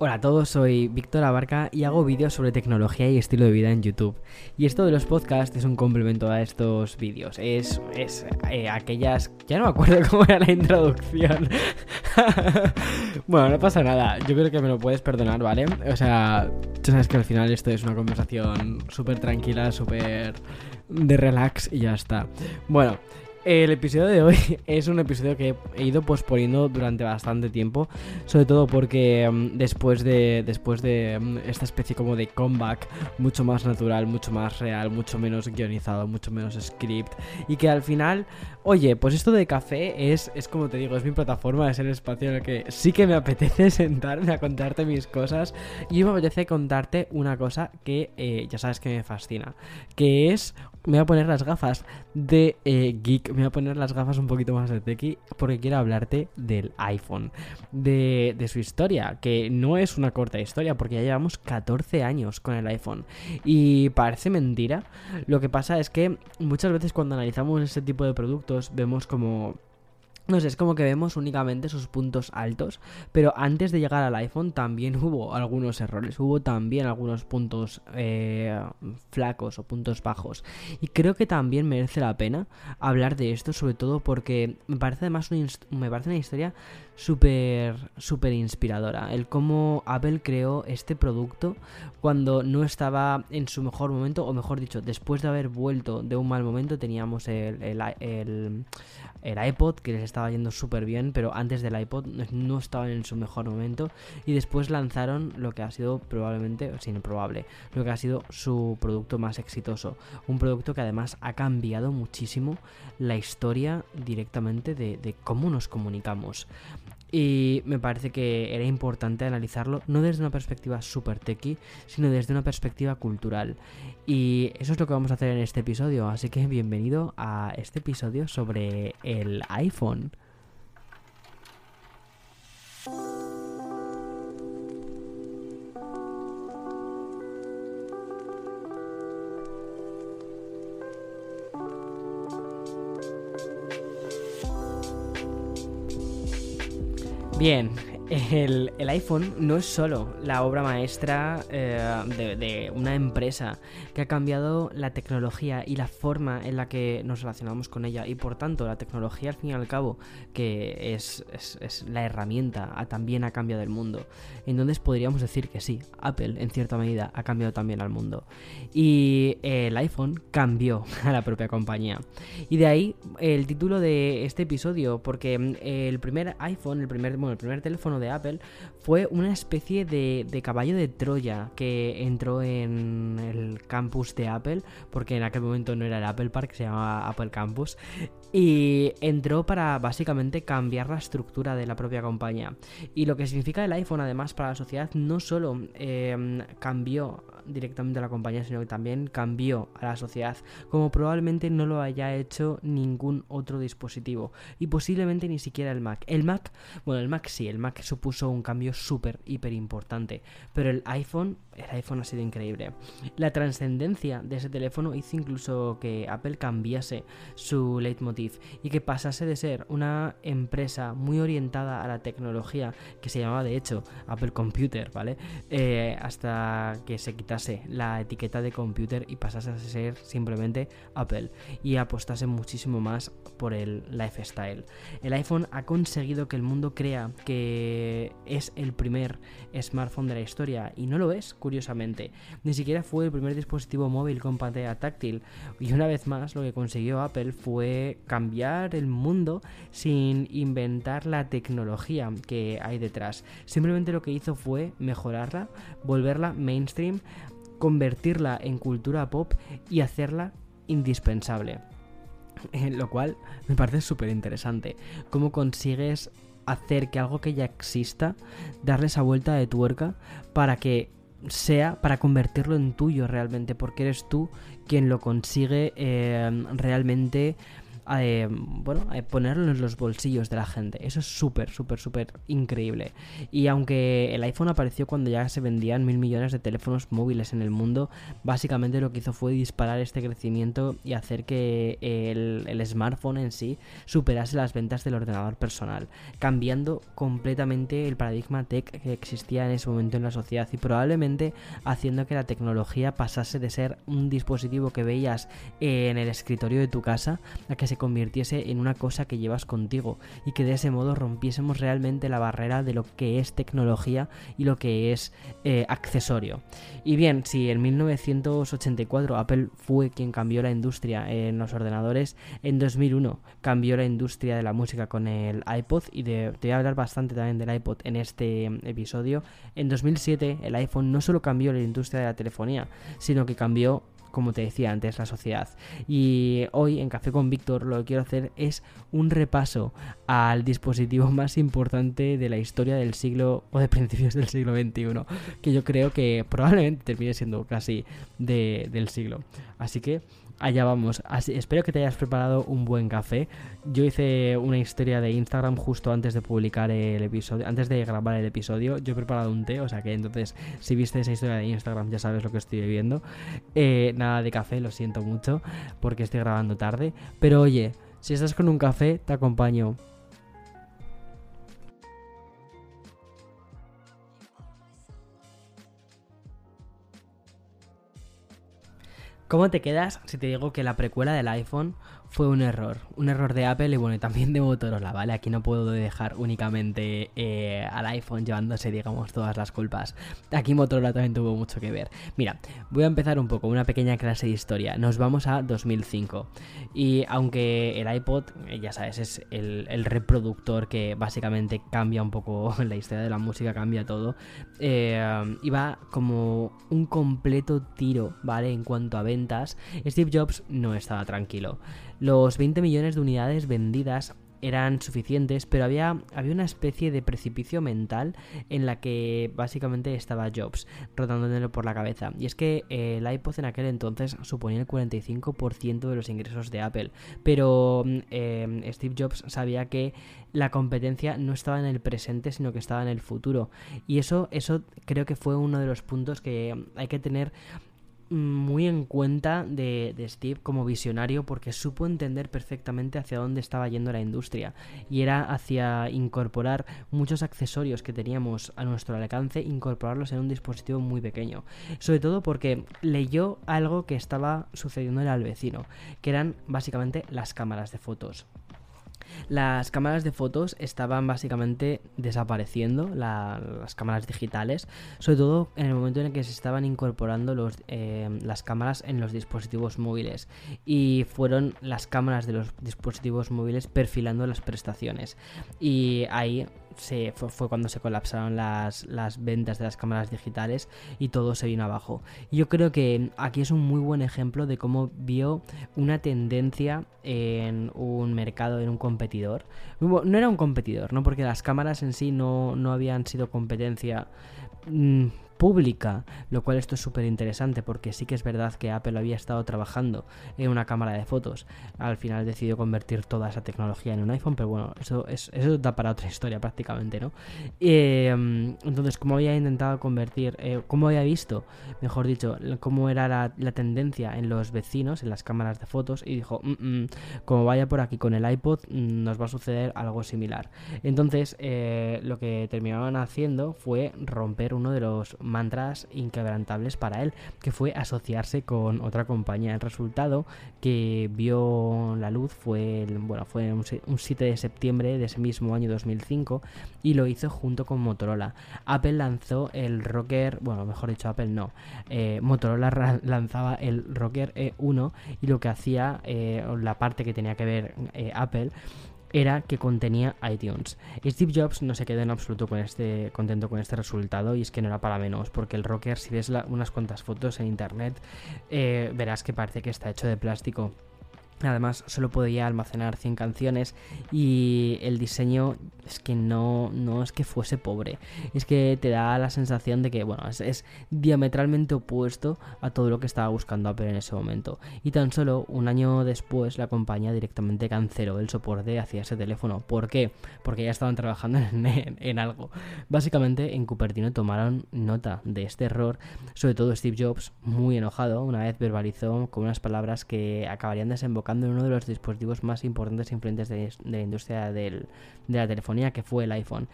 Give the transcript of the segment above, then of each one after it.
Hola a todos, soy Víctor Abarca y hago vídeos sobre tecnología y estilo de vida en YouTube. Y esto de los podcasts es un complemento a estos vídeos. Es, es eh, aquellas... Ya no me acuerdo cómo era la introducción. bueno, no pasa nada. Yo creo que me lo puedes perdonar, ¿vale? O sea, tú sabes que al final esto es una conversación súper tranquila, súper de relax y ya está. Bueno, el episodio de hoy es un episodio que he ido posponiendo durante bastante tiempo, sobre todo porque mm, después de después de mm, esta especie como de comeback mucho más natural, mucho más real, mucho menos guionizado, mucho menos script y que al final, oye, pues esto de café es es como te digo, es mi plataforma, es el espacio en el que sí que me apetece sentarme a contarte mis cosas y me apetece contarte una cosa que eh, ya sabes que me fascina, que es me voy a poner las gafas de eh, geek, me voy a poner las gafas un poquito más de tequi porque quiero hablarte del iPhone, de, de, su historia, que no es una corta historia porque ya llevamos 14 años con el iPhone y parece mentira. Lo que pasa es que muchas veces cuando analizamos este tipo de productos vemos como no sé, es como que vemos únicamente sus puntos altos, pero antes de llegar al iPhone también hubo algunos errores, hubo también algunos puntos eh, flacos o puntos bajos. Y creo que también merece la pena hablar de esto, sobre todo porque me parece además una, me parece una historia súper, súper inspiradora. El cómo Apple creó este producto cuando no estaba en su mejor momento, o mejor dicho, después de haber vuelto de un mal momento, teníamos el, el iPod que les estaba yendo súper bien, pero antes del iPod no estaban en su mejor momento y después lanzaron lo que ha sido probablemente, o sin probable, lo que ha sido su producto más exitoso. Un producto que además ha cambiado muchísimo la historia directamente de, de cómo nos comunicamos. Y me parece que era importante analizarlo no desde una perspectiva super techy, sino desde una perspectiva cultural. Y eso es lo que vamos a hacer en este episodio. Así que bienvenido a este episodio sobre el iPhone. Bien, el, iPhone no es solo la obra maestra eh, de, una empresa que ha cambiado la tecnología y la forma en la que nos relacionamos con ella. Y por tanto la tecnología al fin y al cabo que es, la herramienta también ha cambiado el mundo. Entonces podríamos decir que sí Apple en cierta medida ha cambiado también al mundo. Y el iPhone cambió a la propia compañía. Y de ahí el título de este episodio porque el primer iPhone el primer bueno el primer teléfono de Apple fue una especie de, caballo de Troya que entró en el campus de Apple, porque en aquel momento no era el Apple Park, se llamaba Apple Campus, y entró para básicamente cambiar la estructura de la propia compañía. Y lo que significa el iPhone además para la sociedad no solo eh, cambió directamente a la compañía, sino que también cambió a la sociedad, como probablemente no lo haya hecho ningún otro dispositivo y posiblemente ni siquiera el Mac. El Mac, bueno, el Mac sí, el Mac supuso un cambio súper, hiper importante, pero el iPhone, el iPhone ha sido increíble. La trascendencia de ese teléfono hizo incluso que Apple cambiase su leitmotiv y que pasase de ser una empresa muy orientada a la tecnología, que se llamaba de hecho Apple Computer, ¿vale? Eh, hasta que se quitase la etiqueta de computer y pasase a ser simplemente Apple y apostase muchísimo más por el lifestyle. El iPhone ha conseguido que el mundo crea que es el primer smartphone de la historia y no lo es, curiosamente. Ni siquiera fue el primer dispositivo móvil con pantalla táctil y una vez más lo que consiguió Apple fue cambiar el mundo sin inventar la tecnología que hay detrás. Simplemente lo que hizo fue mejorarla, volverla mainstream, convertirla en cultura pop y hacerla indispensable. Lo cual me parece súper interesante. ¿Cómo consigues hacer que algo que ya exista, darle esa vuelta de tuerca para que sea, para convertirlo en tuyo realmente, porque eres tú quien lo consigue eh, realmente eh, bueno, ponerlo en los bolsillos de la gente. Eso es súper, súper, súper increíble. Y aunque el iPhone apareció cuando ya se vendían mil millones de teléfonos móviles en el mundo, básicamente lo que hizo fue disparar este crecimiento y hacer que el, el smartphone en sí superase las ventas del ordenador personal, cambiando completamente el paradigma tech que existía en ese momento en la sociedad y probablemente haciendo que la tecnología pasase de ser un dispositivo que veías en el escritorio de tu casa a que se convirtiese en una cosa que llevas contigo y que de ese modo rompiésemos realmente la barrera de lo que es tecnología y lo que es eh, accesorio. Y bien, si en 1984 Apple fue quien cambió la industria en los ordenadores, en 2001 cambió la industria de la música con el iPod y de, te voy a hablar bastante también del iPod en este episodio. En 2007 el iPhone no solo cambió la industria de la telefonía, sino que cambió como te decía antes, la sociedad. Y hoy en Café con Víctor lo que quiero hacer es un repaso al dispositivo más importante de la historia del siglo o de principios del siglo XXI, que yo creo que probablemente termine siendo casi del siglo. Así que allá vamos. espero que te hayas preparado un buen café. Yo hice una historia de Instagram justo antes de publicar el episodio, antes de grabar el episodio. Yo he preparado un té, o sea que entonces, si viste esa historia de Instagram, ya sabes lo que estoy viviendo. Eh, nada de café, lo siento mucho, porque estoy grabando tarde. Pero oye, si estás con un café, te acompaño. ¿Cómo te quedas si te digo que la precuela del iPhone fue un error. Un error de Apple y bueno, también de Motorola, ¿vale? Aquí no puedo dejar únicamente eh, al iPhone llevándose, digamos, todas las culpas. Aquí Motorola también tuvo mucho que ver. Mira, voy a empezar un poco, una pequeña clase de historia. Nos vamos a 2005. Y aunque el iPod, eh, ya sabes, es el, reproductor que básicamente cambia un poco la historia de la música, cambia todo, eh, iba como un completo tiro, ¿vale? En cuanto a Steve Jobs no estaba tranquilo. Los 20 millones de unidades vendidas eran suficientes, pero había, había una especie de precipicio mental en la que básicamente estaba Jobs rotándolo por la cabeza. Y es que eh, el iPod en aquel entonces suponía el 45% de los ingresos de Apple, pero eh, Steve Jobs sabía que la competencia no estaba en el presente, sino que estaba en el futuro. Y eso, eso creo que fue uno de los puntos que hay que tener muy en cuenta de, Steve como visionario porque supo entender perfectamente hacia dónde estaba yendo la industria y era hacia incorporar muchos accesorios que teníamos a nuestro alcance, incorporarlos en un dispositivo muy pequeño. Sobre todo porque leyó algo que estaba sucediendo en el vecino, que eran básicamente las cámaras de fotos. Las cámaras de fotos estaban básicamente desapareciendo, las cámaras digitales, sobre todo en el momento en el que se estaban incorporando los, eh, las cámaras en los dispositivos móviles. Y fueron las cámaras de los dispositivos móviles perfilando las prestaciones. Y ahí se, fue, cuando se colapsaron las, ventas de las cámaras digitales y todo se vino abajo. yo creo que aquí es un muy buen ejemplo de cómo vio una tendencia en un mercado, en un competidor. No era un competidor, ¿no? Porque las cámaras en sí no, no habían sido competencia mm, pública, lo cual esto es súper interesante porque sí que es verdad que Apple había estado trabajando en una cámara de fotos, al final decidió convertir toda esa tecnología en un iPhone, pero bueno, eso, es, eso da para otra historia prácticamente, ¿no? Em, entonces, como había intentado convertir, eh, como había visto, mejor dicho, cómo era la, tendencia en los vecinos, en las cámaras de fotos, y dijo, mm, mm, como vaya por aquí con el iPod, mm, nos va a suceder algo similar. Entonces, eh, lo que terminaban haciendo fue romper uno de los mantras inquebrantables para él, que fue asociarse con otra compañía. El resultado que vio la luz fue, bueno, fue un, 7 de septiembre de ese mismo año 2005 y lo hizo junto con Motorola. Apple lanzó el Rocker, bueno, mejor dicho, Apple no, eh, Motorola lanzaba el Rocker E1 y lo que hacía, eh, la parte que tenía que ver eh, Apple, era que contenía iTunes. Steve Jobs no se quedó en absoluto con este, contento con este resultado y es que no era para menos, porque el rocker, si ves unas cuantas fotos en internet, eh, verás que parece que está hecho de plástico. Además, solo podía almacenar 100 canciones y el diseño es que no, no es que fuese pobre. Es que te da la sensación de que, bueno, es, diametralmente opuesto a todo lo que estaba buscando Apple en ese momento. Y tan solo un año después, la compañía directamente canceló el soporte hacia ese teléfono. ¿Por qué? Porque ya estaban trabajando en, en algo. Básicamente, en Cupertino tomaron nota de este error. Sobre todo Steve Jobs, muy enojado, una vez verbalizó con unas palabras que acabarían desembocando en uno de los dispositivos más importantes e influentes de, la industria de la telefonía, que fue el iPhone.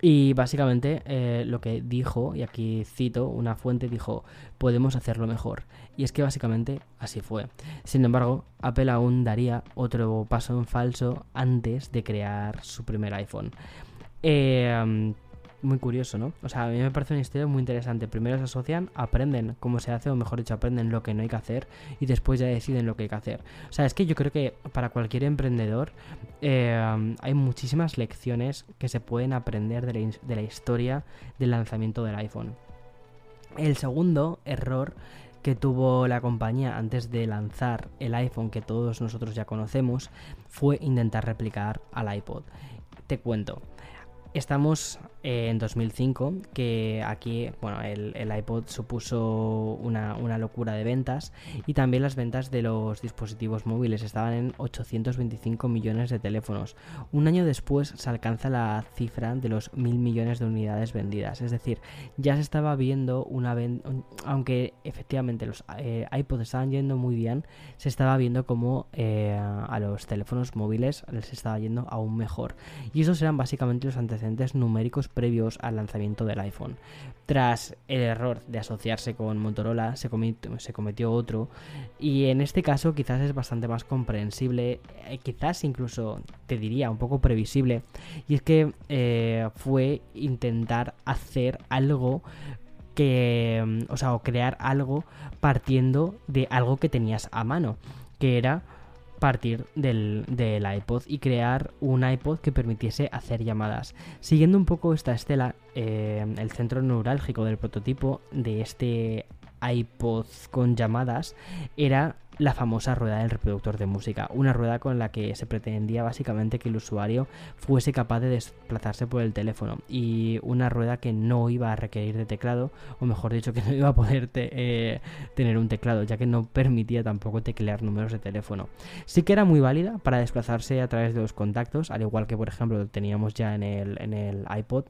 Y básicamente eh, lo que dijo, y aquí cito una fuente, dijo, podemos hacerlo mejor. Y es que básicamente así fue. Sin embargo, Apple aún daría otro paso en falso antes de crear su primer iPhone. Eh, muy curioso, ¿no? O sea, a mí me parece una historia muy interesante. Primero se asocian, aprenden cómo se hace, o mejor dicho, aprenden lo que no hay que hacer y después ya deciden lo que hay que hacer. O sea, es que yo creo que para cualquier emprendedor eh, hay muchísimas lecciones que se pueden aprender de la, de la historia del lanzamiento del iPhone. El segundo error que tuvo la compañía antes de lanzar el iPhone que todos nosotros ya conocemos fue intentar replicar al iPod. Te cuento. Estamos en 2005, que aquí, bueno, el, iPod supuso una, locura de ventas y también las ventas de los dispositivos móviles estaban en 825 millones de teléfonos. Un año después se alcanza la cifra de los mil millones de unidades vendidas, es decir, ya se estaba viendo una venta, aunque efectivamente los eh, iPods estaban yendo muy bien, se estaba viendo como eh, a los teléfonos móviles les estaba yendo aún mejor. Y esos eran básicamente los antecedentes numéricos previos al lanzamiento del iPhone. Tras el error de asociarse con Motorola, se cometió, otro, y en este caso quizás es bastante más comprensible, eh, quizás incluso te diría un poco previsible, y es que eh, fue intentar hacer algo que, mm, o sea, o crear algo partiendo de algo que tenías a mano, que era partir del, iPod y crear un iPod que permitiese hacer llamadas. Siguiendo un poco esta estela, eh, el centro neurálgico del prototipo de este iPod con llamadas era la famosa rueda del reproductor de música, una rueda con la que se pretendía básicamente que el usuario fuese capaz de desplazarse por el teléfono y una rueda que no iba a requerir de teclado, o mejor dicho, que no iba a poder eh, tener un teclado, ya que no permitía tampoco teclear números de teléfono. Sí que era muy válida para desplazarse a través de los contactos, al igual que por ejemplo teníamos ya en el, en el iPod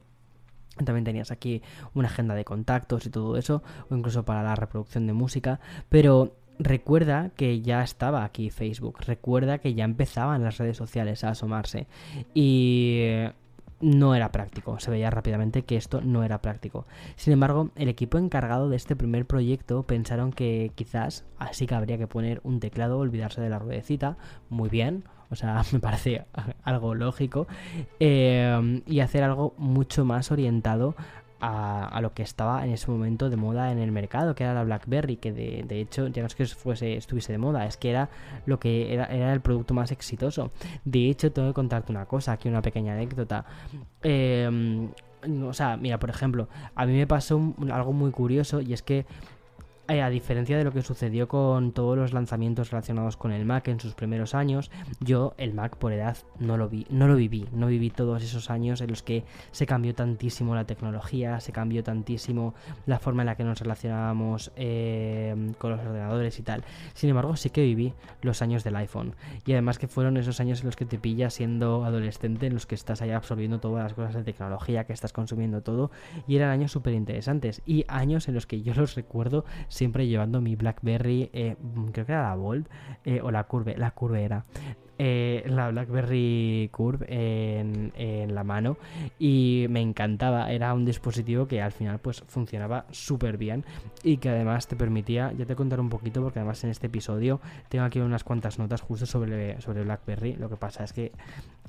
también tenías aquí una agenda de contactos y todo eso, o incluso para la reproducción de música, pero recuerda que ya estaba aquí Facebook, recuerda que ya empezaban las redes sociales a asomarse y no era práctico, se veía rápidamente que esto no era práctico. Sin embargo, el equipo encargado de este primer proyecto pensaron que quizás así que habría que poner un teclado, olvidarse de la ruedecita, muy bien, o sea, me parece algo lógico, eh, y hacer algo mucho más orientado a, lo que estaba en ese momento de moda en el mercado, que era la BlackBerry, que de, hecho ya no es que fuese, estuviese de moda, es que era lo que era, el producto más exitoso. De hecho, tengo que contarte una cosa, aquí una pequeña anécdota. Eh, o sea, mira, por ejemplo, a mí me pasó algo muy curioso y es que a diferencia de lo que sucedió con todos los lanzamientos relacionados con el Mac en sus primeros años, yo el Mac por edad no lo vi, no lo viví, no viví todos esos años en los que se cambió tantísimo la tecnología, se cambió tantísimo la forma en la que nos relacionábamos eh, con los ordenadores y tal. Sin embargo, sí que viví los años del iPhone y además que fueron esos años en los que te pillas siendo adolescente, en los que estás ahí absorbiendo todas las cosas de tecnología, que estás consumiendo todo y eran años súper interesantes y años en los que yo los recuerdo siempre llevando mi BlackBerry, eh, creo que era la Bold eh, o la Curve, la Curve era. Eh, la BlackBerry Curve en, la mano y me encantaba. Era un dispositivo que al final pues funcionaba súper bien y que además te permitía, ya te contaré un poquito porque además en este episodio tengo aquí unas cuantas notas justo sobre, sobre BlackBerry. Lo que pasa es que,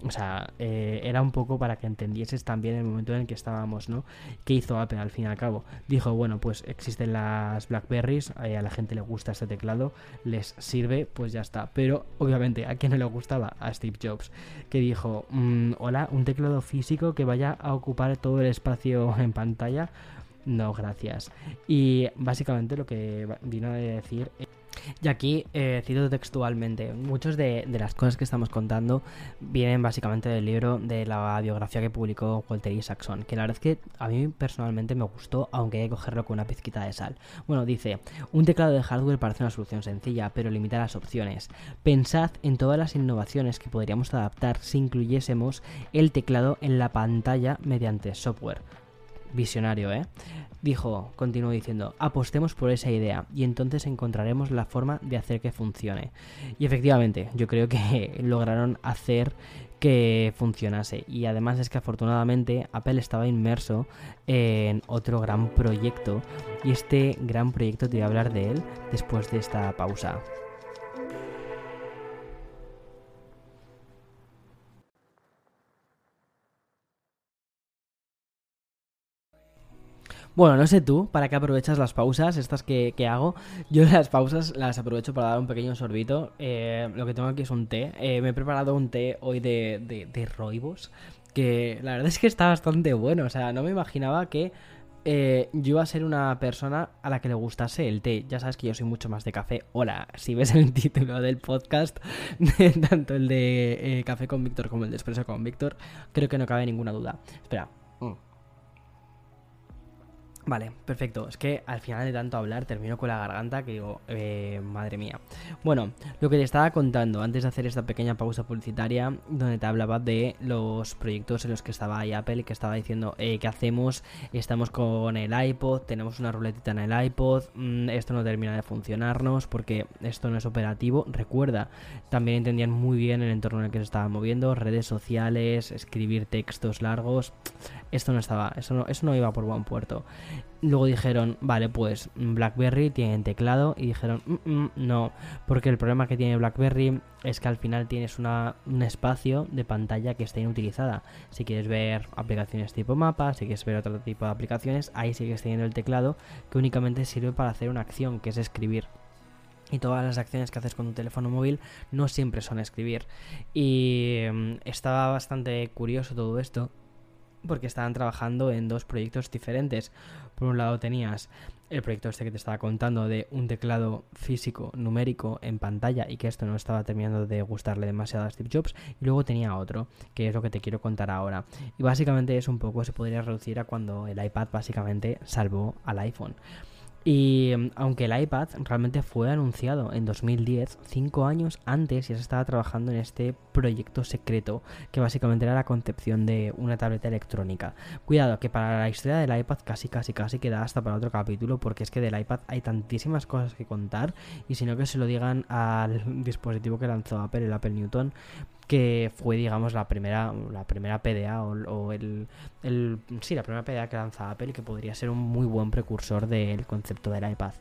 o sea, eh, era un poco para que entendieses también el momento en el que estábamos, ¿no? ¿Qué hizo Apple al fin y al cabo? Dijo, bueno, pues existen las BlackBerries, eh, a la gente le gusta este teclado, les sirve, pues ya está. Pero obviamente a quien no le gusta gustaba a Steve Jobs, que dijo, mm, hola, un teclado físico que vaya a ocupar todo el espacio en pantalla. No, gracias. Y básicamente lo que vino a decir Y aquí eh, cito textualmente, muchas de, las cosas que estamos contando vienen básicamente del libro de la biografía que publicó Walter Isaacson, que la verdad es que a mí personalmente me gustó, aunque hay que cogerlo con una pizquita de sal. Bueno, dice, un teclado de hardware parece una solución sencilla, pero limita las opciones. Pensad en todas las innovaciones que podríamos adaptar si incluyésemos el teclado en la pantalla mediante software. Visionario, ¿eh? Dijo, continuó diciendo, apostemos por esa idea y entonces encontraremos la forma de hacer que funcione. Y efectivamente, yo creo que lograron hacer que funcionase. Y además es que afortunadamente Apple estaba inmerso en otro gran proyecto. Y este gran proyecto te voy a hablar de él después de esta pausa. Bueno, no sé tú, ¿para qué aprovechas las pausas estas que, hago? Yo las pausas las aprovecho para dar un pequeño sorbito. Eh, lo que tengo aquí es un té. Eh, me he preparado un té hoy de, de, roibos, que la verdad es que está bastante bueno. O sea, no me imaginaba que eh, yo iba a ser una persona a la que le gustase el té. Ya sabes que yo soy mucho más de café. Hola, si ves el título del podcast, tanto el de Café con Víctor como el de Expreso con Víctor, creo que no cabe ninguna duda. Espera. Mm. Vale, perfecto. Es que al final de tanto hablar termino con la garganta que digo, eh, madre mía. Bueno, lo que te estaba contando antes de hacer esta pequeña pausa publicitaria, donde te hablaba de los proyectos en los que estaba ahí Apple que estaba diciendo, eh, ¿qué hacemos? Estamos con el iPod, tenemos una ruletita en el iPod, mm, esto no termina de funcionarnos porque esto no es operativo. Recuerda, también entendían muy bien el entorno en el que se estaban moviendo, redes sociales, escribir textos largos esto no estaba, eso no, eso no iba por buen puerto. Luego dijeron, vale, pues BlackBerry tiene teclado y dijeron, mm, mm, no, porque el problema que tiene BlackBerry es que al final tienes una, un espacio de pantalla que está inutilizada. Si quieres ver aplicaciones tipo mapa, si quieres ver otro tipo de aplicaciones, ahí sigues teniendo el teclado que únicamente sirve para hacer una acción, que es escribir y todas las acciones que haces con tu teléfono móvil no siempre son escribir. Y mm, estaba bastante curioso todo esto porque estaban trabajando en dos proyectos diferentes. Por un lado tenías el proyecto este que te estaba contando de un teclado físico numérico en pantalla y que esto no estaba terminando de gustarle demasiado a Steve Jobs. Y luego tenía otro que es lo que te quiero contar ahora. Y básicamente es un poco se podría reducir a cuando el iPad básicamente salvó al iPhone y mm, aunque el iPad realmente fue anunciado en 2010, cinco años antes ya se estaba trabajando en este proyecto secreto, que básicamente era la concepción de una tableta electrónica. Cuidado, que para la historia del iPad casi, casi, casi queda hasta para otro capítulo, porque es que del iPad hay tantísimas cosas que contar, y si no que se lo digan al dispositivo que lanzó Apple, el Apple Newton, que fue, digamos, la primera, la primera PDA o, el, el, sí, la primera PDA que lanza Apple, que podría ser un muy buen precursor del concepto del iPad.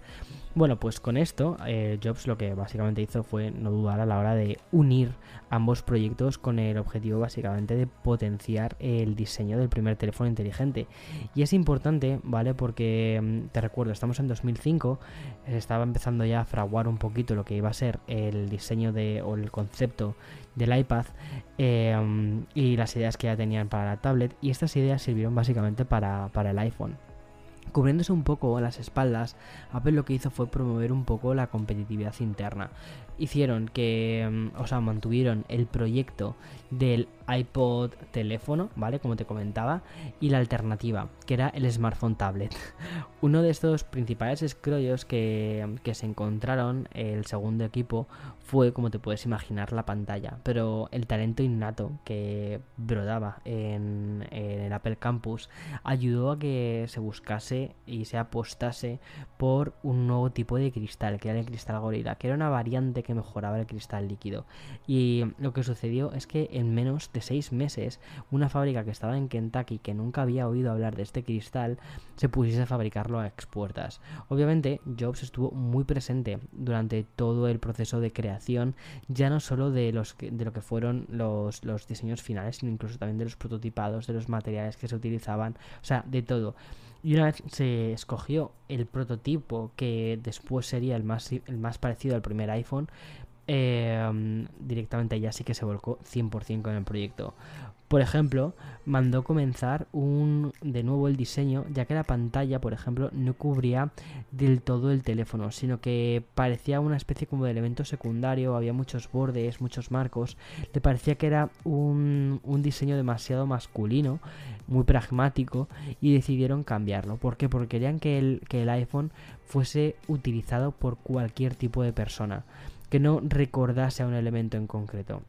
Bueno, pues con esto, eh, Jobs lo que básicamente hizo fue no dudar a la hora de unir ambos proyectos con el objetivo básicamente de potenciar el diseño del primer teléfono inteligente. Y es importante, ¿vale? Porque mm, te recuerdo, estamos en 2005, estaba empezando ya a fraguar un poquito lo que iba a ser el diseño de, o el concepto del iPad em, y las ideas que ya tenían para la tablet y estas ideas sirvieron básicamente para, para el iPhone. Cubriéndose un poco las espaldas, Apple lo que hizo fue promover un poco la competitividad interna. Hicieron que, em, o sea, mantuvieron el proyecto del iPod teléfono, ¿vale? Como te comentaba, y la alternativa, que era el smartphone tablet. Uno de estos principales escrollos que, que, se encontraron el segundo equipo fue, como te puedes imaginar, la pantalla, pero el talento innato que brodaba en, en el Apple Campus ayudó a que se buscase y se apostase por un nuevo tipo de cristal, que era el cristal gorila, que era una variante que mejoraba el cristal líquido. Y lo que sucedió es que en menos de seis meses, una fábrica que estaba en Kentucky que nunca había oído hablar de este cristal se pusiese a fabricarlo a expuertas. Obviamente, Jobs estuvo muy presente durante todo el proceso de creación, ya no solo de, los de lo que fueron los, los diseños finales, sino incluso también de los prototipados, de los materiales que se utilizaban, o sea, de todo. Y una vez se escogió el prototipo que después sería el más, el más parecido al primer iPhone, eh, directamente ya sí que se volcó 100% con el proyecto. Por ejemplo, mandó comenzar un de nuevo el diseño, ya que la pantalla, por ejemplo, no cubría del todo el teléfono, sino que parecía una especie como de elemento secundario, había muchos bordes, muchos marcos, le parecía que era un, un diseño demasiado masculino, muy pragmático, y decidieron cambiarlo. ¿Por qué? Porque querían que el, que el iPhone fuese utilizado por cualquier tipo de persona, que no recordase a un elemento en concreto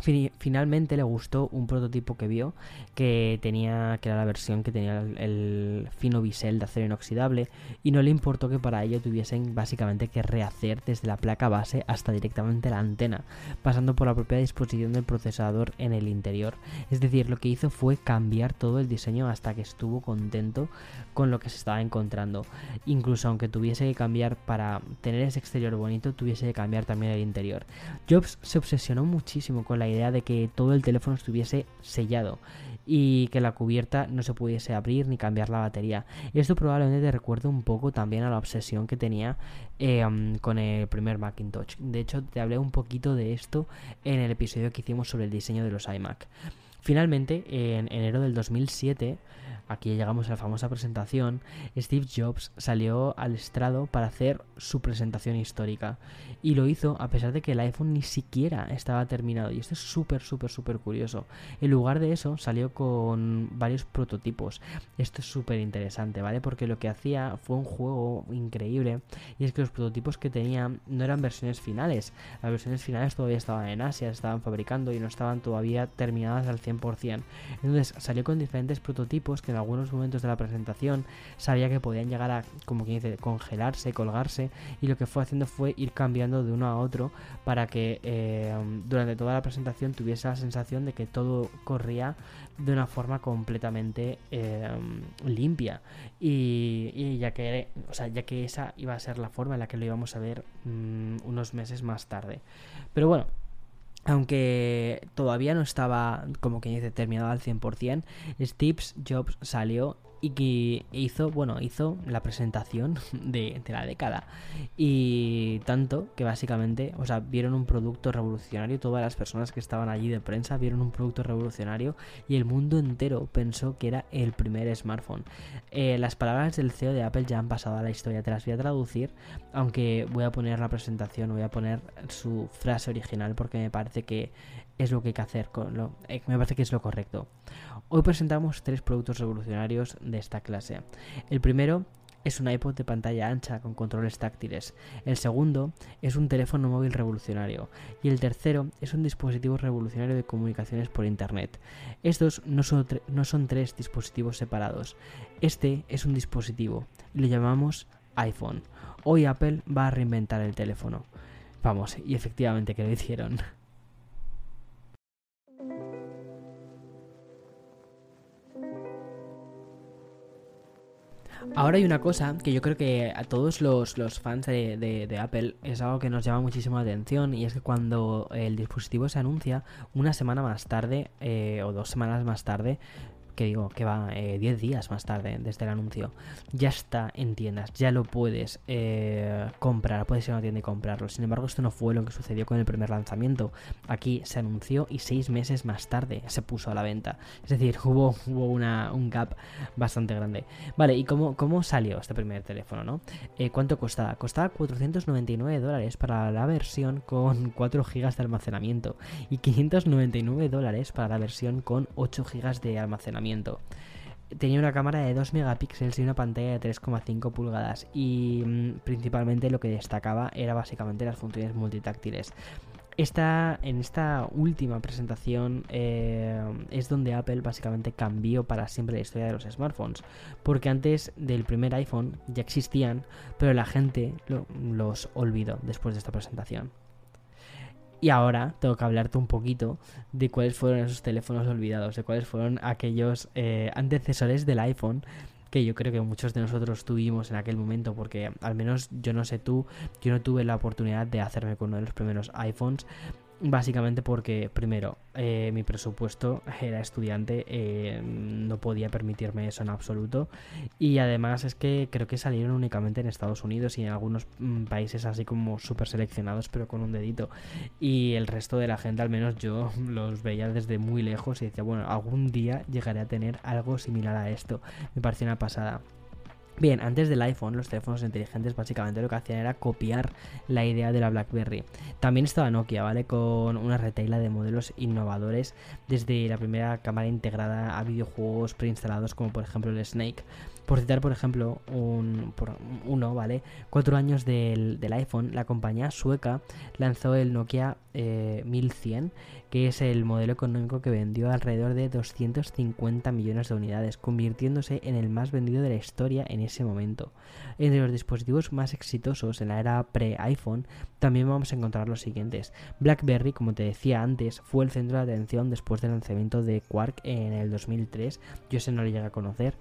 finalmente le gustó un prototipo que vio que tenía que era la versión que tenía el, fino bisel de acero inoxidable y no le importó que para ello tuviesen básicamente que rehacer desde la placa base hasta directamente la antena pasando por la propia disposición del procesador en el interior. Es decir lo que hizo fue cambiar todo el diseño hasta que estuvo contento con lo que se estaba encontrando. Incluso aunque tuviese que cambiar para tener ese exterior bonito tuviese que cambiar también el interior. Jobs se obsesionó muchísimo con la idea de que todo el teléfono estuviese sellado y que la cubierta no se pudiese abrir ni cambiar la batería. Esto probablemente te recuerda un poco también a la obsesión que tenía eh, con el primer Macintosh. De hecho, te hablé un poquito de esto en el episodio que hicimos sobre el diseño de los iMac. Finalmente, en enero del 2007, aquí llegamos a la famosa presentación, Steve Jobs salió al estrado para hacer su presentación histórica. Y lo hizo a pesar de que el iPhone ni siquiera estaba terminado. Y esto es súper, súper, súper curioso. En lugar de eso, salió con varios prototipos. Esto es súper interesante, ¿vale? Porque lo que hacía fue un juego increíble. Y es que los prototipos que tenía no eran versiones finales. Las versiones finales todavía estaban en Asia, estaban fabricando y no estaban todavía terminadas al 100%. Entonces salió con diferentes prototipos que algunos momentos de la presentación sabía que podían llegar a, como quien dice, congelarse, colgarse y lo que fue haciendo fue ir cambiando de uno a otro para que eh, durante toda la presentación tuviese la sensación de que todo corría de una forma completamente eh, limpia. Y, ya que o sea, ya que esa iba a ser la forma en la que lo íbamos a ver mm, unos meses más tarde. Pero bueno aunque todavía no estaba, como que dice, terminado al 100%, Steve Jobs salió y que hizo, bueno, hizo la presentación de, la década. Y tanto que básicamente, o sea, vieron un producto revolucionario, todas las personas que estaban allí de prensa vieron un producto revolucionario y el mundo entero pensó que era el primer smartphone. Eh, las palabras del CEO de Apple ya han pasado a la historia, te las voy a traducir, aunque voy a poner la presentación, voy a poner su frase original porque me parece que es lo que hay que hacer, con lo, eh, me parece que es lo correcto. Hoy presentamos tres productos revolucionarios de esta clase. El primero es un iPod de pantalla ancha con controles táctiles. El segundo es un teléfono móvil revolucionario. Y el tercero es un dispositivo revolucionario de comunicaciones por Internet. Estos no son, tres dispositivos separados. Este es un dispositivo y lo llamamos iPhone. Hoy Apple va a reinventar el teléfono. Vamos, y efectivamente que lo hicieron. Ahora hay una cosa que yo creo que a todos los, fans de, Apple es algo que nos llama muchísimo la atención y es que cuando el dispositivo se anuncia, una semana más tarde eh, o dos semanas más tarde, que digo que va 10 eh, días más tarde desde el anuncio, ya está en tiendas, ya lo puedes eh, comprar, puedes ir a una tienda y comprarlo. Sin embargo, esto no fue lo que sucedió con el primer lanzamiento. Aquí se anunció y seis meses más tarde se puso a la venta. Es decir, hubo, hubo una, un gap bastante grande. Vale, ¿y cómo, cómo salió este primer teléfono? ¿no? Eh, ¿Cuánto costaba? Costaba 499 dólares para la versión con 4 GB de almacenamiento y 599 dólares para la versión con 8 GB de almacenamiento. Tenía una cámara de 2 megapíxeles y una pantalla de 3,5 pulgadas y mm, principalmente lo que destacaba era básicamente las funciones multitáctiles. Esta, en esta última presentación eh, es donde Apple básicamente cambió para siempre la historia de los smartphones. Porque antes del primer iPhone ya existían, pero la gente los olvidó después de esta presentación. Y ahora tengo que hablarte un poquito de cuáles fueron esos teléfonos olvidados, de cuáles fueron aquellos eh, antecesores del iPhone que yo creo que muchos de nosotros tuvimos en aquel momento, porque al menos yo no sé tú, yo no tuve la oportunidad de hacerme con uno de los primeros iPhones. Básicamente porque, primero, eh, mi presupuesto era estudiante, eh, no podía permitirme eso en absoluto. Y además es que creo que salieron únicamente en Estados Unidos y en algunos mm, países así como súper seleccionados, pero con un dedito. Y el resto de la gente, al menos yo, los veía desde muy lejos y decía, bueno, algún día llegaré a tener algo similar a esto. Me pareció una pasada. Bien, antes del iPhone, los teléfonos inteligentes básicamente lo que hacían era copiar la idea de la BlackBerry. También estaba Nokia, ¿vale? Con una retaila de modelos innovadores, desde la primera cámara integrada a videojuegos preinstalados como por ejemplo el Snake, por citar, por ejemplo, un, uno, ¿vale? Cuatro años del, iPhone, la compañía sueca lanzó el Nokia 1100, eh, que es el modelo económico que vendió alrededor de 250 millones de unidades, convirtiéndose en el más vendido de la historia en ese momento. Entre los dispositivos más exitosos en la era pre-iPhone, también vamos a encontrar los siguientes. BlackBerry, como te decía antes, fue el centro de atención después del lanzamiento de Quark en el 2003. Yo ese no lo llegué a conocer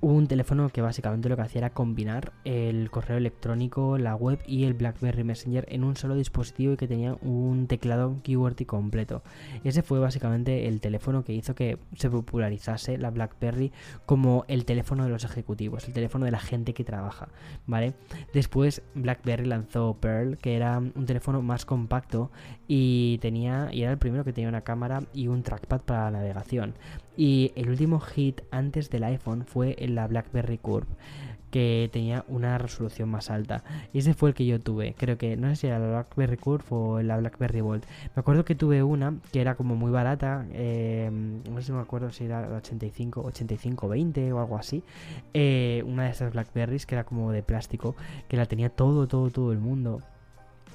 un teléfono que básicamente lo que hacía era combinar el correo electrónico, la web y el BlackBerry Messenger en un solo dispositivo y que tenía un teclado QWERTY completo. Ese fue básicamente el teléfono que hizo que se popularizase la BlackBerry como el teléfono de los ejecutivos, el teléfono de la gente que trabaja, ¿vale? Después BlackBerry lanzó Pearl, que era un teléfono más compacto y tenía y era el primero que tenía una cámara y un trackpad para la navegación. Y el último hit antes del iPhone fue la BlackBerry Curve que tenía una resolución más alta. Y ese fue el que yo tuve. Creo que no sé si era la BlackBerry Curve o la BlackBerry Bolt. Me acuerdo que tuve una que era como muy barata. Eh, no sé si me acuerdo si era la 85, 85, 20 o algo así. Eh, una de estas Blackberries que era como de plástico. Que la tenía todo, todo, todo el mundo.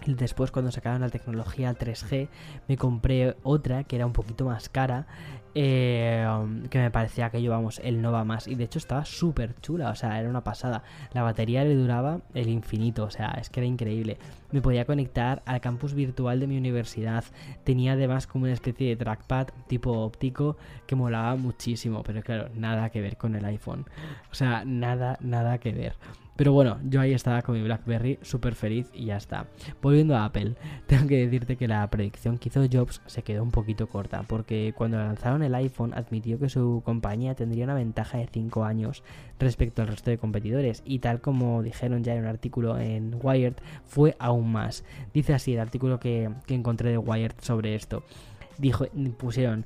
Después cuando sacaron la tecnología 3G me compré otra que era un poquito más cara eh, que me parecía que yo, vamos, el no va más. Y de hecho estaba súper chula, o sea, era una pasada. La batería le duraba el infinito, o sea, es que era increíble. Me podía conectar al campus virtual de mi universidad. Tenía además como una especie de trackpad tipo óptico que molaba muchísimo, pero claro, nada que ver con el iPhone. O sea, nada, nada que ver. Pero bueno, yo ahí estaba con mi BlackBerry súper feliz y ya está. Volviendo a Apple, tengo que decirte que la predicción que hizo Jobs se quedó un poquito corta, porque cuando lanzaron el iPhone admitió que su compañía tendría una ventaja de 5 años respecto al resto de competidores y tal como dijeron ya en un artículo en Wired, fue aún más. Dice así el artículo que, que encontré de Wired sobre esto. Dijo, pusieron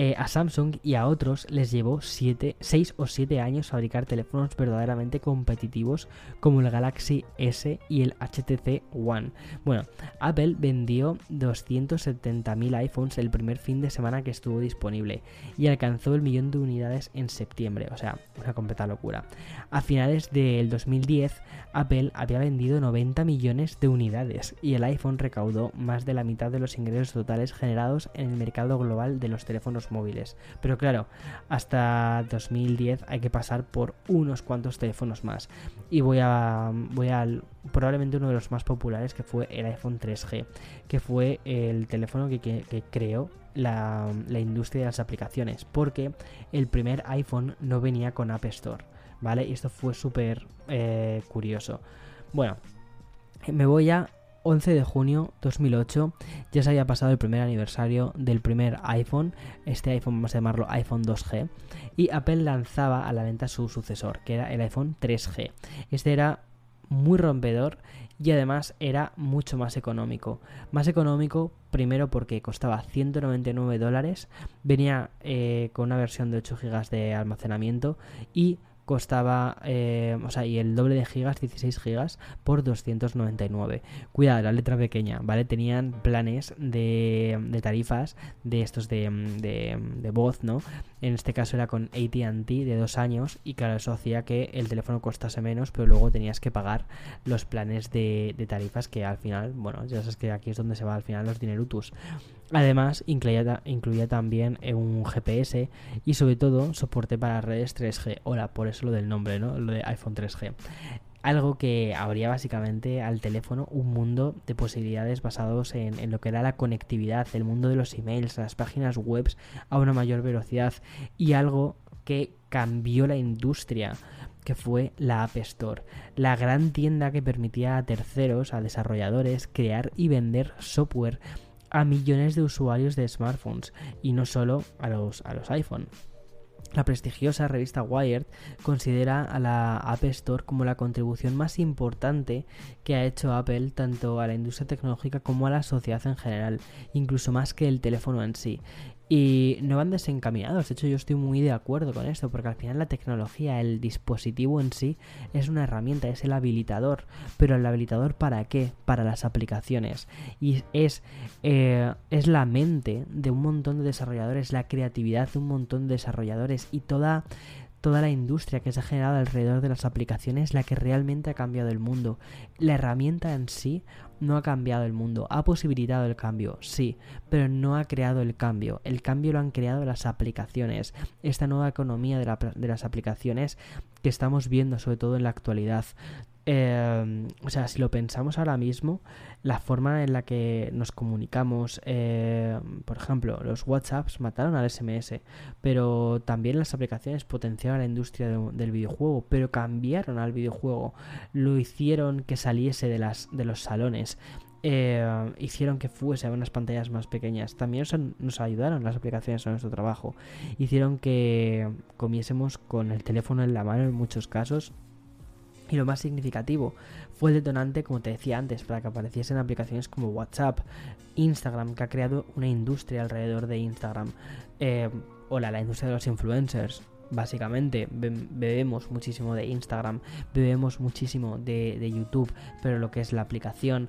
eh, a Samsung y a otros les llevó 6 o 7 años fabricar teléfonos verdaderamente competitivos como el Galaxy S y el HTC One. Bueno, Apple vendió 270.000 iPhones el primer fin de semana que estuvo disponible y alcanzó el millón de unidades en septiembre, o sea, una completa locura. A finales del 2010, Apple había vendido 90 millones de unidades y el iPhone recaudó más de la mitad de los ingresos totales generados en el mercado global de los teléfonos móviles. Pero claro, hasta 2010 hay que pasar por unos cuantos teléfonos más. Y voy a voy al probablemente uno de los más populares que fue el iPhone 3G, que fue el teléfono que, creó la, industria de las aplicaciones, porque el primer iPhone no venía con App Store, ¿vale? Y esto fue súper eh, curioso. Bueno, me voy a 11 de junio 2008 ya se había pasado el primer aniversario del primer iPhone, este iPhone vamos a llamarlo iPhone 2G, y Apple lanzaba a la venta su sucesor, que era el iPhone 3G. Este era muy rompedor y además era mucho más económico. Más económico primero porque costaba 199 dólares, venía eh, con una versión de 8 GB de almacenamiento y costaba, eh, o sea, y el doble de gigas, 16 gigas, por 299. Cuidado, la letra pequeña, ¿vale? Tenían planes de, de tarifas de estos de, de, de, voz, ¿no? En este caso era con ATT de dos años y claro, eso hacía que el teléfono costase menos, pero luego tenías que pagar los planes de, tarifas que al final, bueno, ya sabes que aquí es donde se va al final los dinerutus. Además, incluía, también un GPS y sobre todo soporte para redes 3G. Hola, por eso lo del nombre, ¿no? Lo de iPhone 3G. Algo que abría básicamente al teléfono un mundo de posibilidades basados en, en, lo que era la conectividad, el mundo de los emails, las páginas web a una mayor velocidad y algo que cambió la industria que fue la App Store, la gran tienda que permitía a terceros, a desarrolladores, crear y vender software a millones de usuarios de smartphones y no solo a los, a los iPhone. La prestigiosa revista Wired considera a la App Store como la contribución más importante que ha hecho Apple tanto a la industria tecnológica como a la sociedad en general, incluso más que el teléfono en sí. Y no van desencaminados, de hecho yo estoy muy de acuerdo con esto, porque al final la tecnología, el dispositivo en sí, es una herramienta, es el habilitador. Pero el habilitador para qué? Para las aplicaciones. Y es, eh, es la mente de un montón de desarrolladores, la creatividad de un montón de desarrolladores y toda toda la industria que se ha generado alrededor de las aplicaciones la que realmente ha cambiado el mundo. La herramienta en sí no ha cambiado el mundo, ha posibilitado el cambio, sí, pero no ha creado el cambio. El cambio lo han creado las aplicaciones, esta nueva economía de, de las aplicaciones que estamos viendo sobre todo en la actualidad. Eh, o sea, si lo pensamos ahora mismo, la forma en la que nos comunicamos, eh, por ejemplo, los WhatsApps mataron al SMS, pero también las aplicaciones potenciaron la industria del videojuego, pero cambiaron al videojuego, lo hicieron que saliese de, los salones. Eh, hicieron que fuese a unas pantallas más pequeñas. También nos ayudaron las aplicaciones a nuestro trabajo. Hicieron que comiésemos con el teléfono en la mano en muchos casos y lo más significativo fue el detonante, como te decía antes, para que apareciesen aplicaciones como WhatsApp, Instagram, que ha creado una industria alrededor de Instagram. Eh, hola, la industria de los influencers. Básicamente, bebemos muchísimo de Instagram, bebemos muchísimo de, YouTube, pero lo que es la aplicación,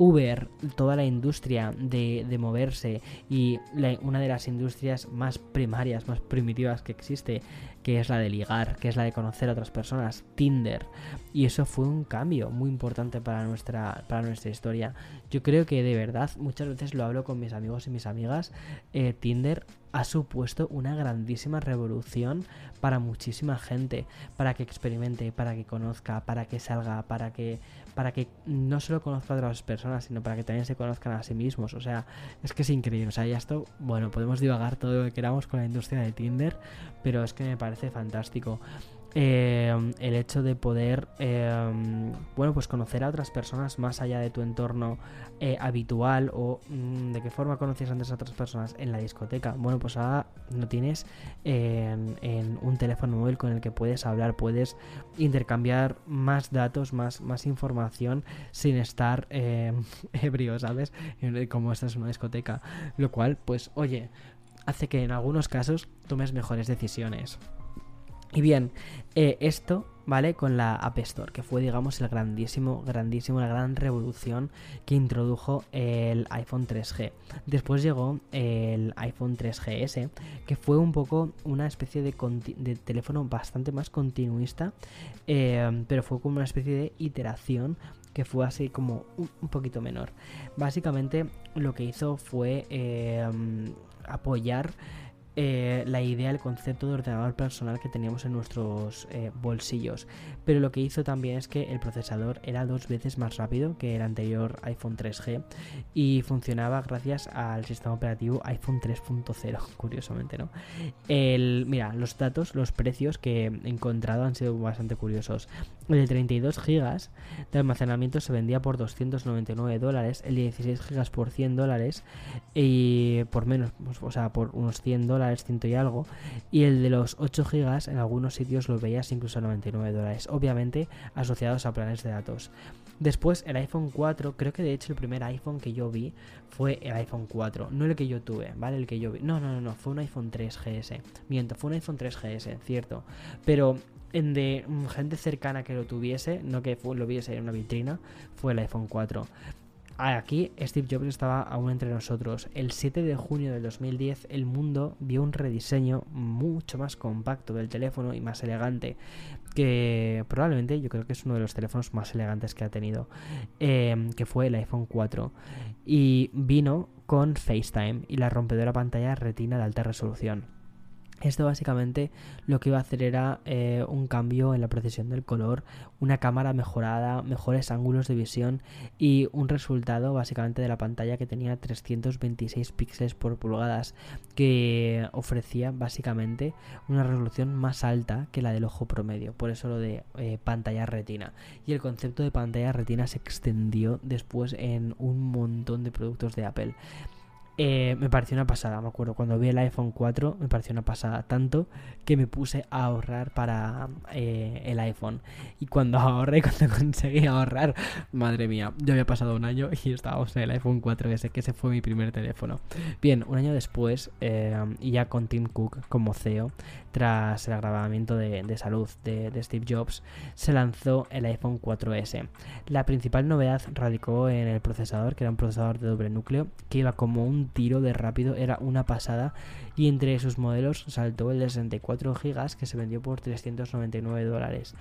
Uber, toda la industria de, moverse y una de las industrias más primarias, más primitivas que existe, que es la de ligar, que es la de conocer a otras personas, Tinder. Y eso fue un cambio muy importante para nuestra, para nuestra historia. Yo creo que de verdad, muchas veces lo hablo con mis amigos y mis amigas, eh, Tinder ha supuesto una grandísima revolución para muchísima gente, para que experimente, para que conozca, para que salga, para que para que no solo conozca a otras personas, sino para que también se conozcan a sí mismos. O sea, es que es increíble. O sea, ya esto, bueno, podemos divagar todo lo que queramos con la industria de Tinder, pero es que me parece fantástico. Eh, el hecho de poder eh, bueno pues conocer a otras personas más allá de tu entorno eh, habitual o mm, de qué forma conocías antes a otras personas en la discoteca. Bueno pues ahora no tienes en, un teléfono móvil con el que puedes hablar puedes intercambiar más datos más, más información sin estar ebrio sabes como esta es una discoteca. Lo cual pues oye hace que en algunos casos tomes mejores decisiones y bien, eh, esto, ¿vale? Con la App Store, que fue, digamos, el grandísimo, grandísimo, la gran revolución que introdujo el iPhone 3G. Después llegó el iPhone 3GS, que fue un poco una especie de, teléfono bastante más continuista, eh, pero fue como una especie de iteración que fue así como un, poquito menor. Básicamente lo que hizo fue eh, apoyar eh, la idea, el concepto de ordenador personal que teníamos en nuestros eh, bolsillos. Pero lo que hizo también es que el procesador era dos veces más rápido que el anterior iPhone 3G y funcionaba gracias al sistema operativo iPhone 3.0, curiosamente, ¿no? Mira, los datos, los precios que he encontrado han sido bastante curiosos. El de 32 GB de almacenamiento se vendía por 299 dólares, el de 16 GB por 100 dólares y por menos, pues, o sea, por unos 100 dólares ciento y algo, y el de los 8 gigas en algunos sitios lo veías incluso a 99 dólares, obviamente asociados a planes de datos. Después el iPhone 4, creo que de hecho el primer iPhone que yo vi fue el iPhone 4, no el que yo tuve, ¿vale? El que yo vi. No, no, no, no, fue un iPhone 3 GS. Miento, fue un iPhone 3 GS, cierto. Pero de gente cercana que lo tuviese, no que lo viese en una vitrina, fue el iPhone 4. Aquí Steve Jobs estaba aún entre nosotros. El 7 de junio del 2010 el mundo vio un rediseño mucho más compacto del teléfono y más elegante. Que probablemente yo creo que es uno de los teléfonos más elegantes que ha tenido. Em, que fue el iPhone 4. Y vino con FaceTime y la rompedora pantalla retina de alta resolución. Esto básicamente lo que iba a hacer era eh, un cambio en la precisión del color, una cámara mejorada, mejores ángulos de visión y un resultado básicamente de la pantalla que tenía 326 píxeles por pulgadas que ofrecía básicamente una resolución más alta que la del ojo promedio, por eso lo de eh, pantalla retina. Y el concepto de pantalla retina se extendió después en un montón de productos de Apple. Eh, me pareció una pasada, me acuerdo. Cuando vi el iPhone 4 me pareció una pasada. Tanto que me puse a ahorrar para eh, el iPhone. Y cuando ahorré, cuando conseguí ahorrar, madre mía, ya había pasado un año y estábamos en el iPhone 4S, que ese fue mi primer teléfono. Bien, un año después, eh, y ya con Tim Cook como CEO, tras el agravamiento de, salud de, de, Steve Jobs, se lanzó el iPhone 4S. La principal novedad radicó en el procesador, que era un procesador de doble núcleo, que iba como un tiro de rápido, era una pasada. Y entre sus modelos saltó el de 64 GB que se vendió por 399 dólares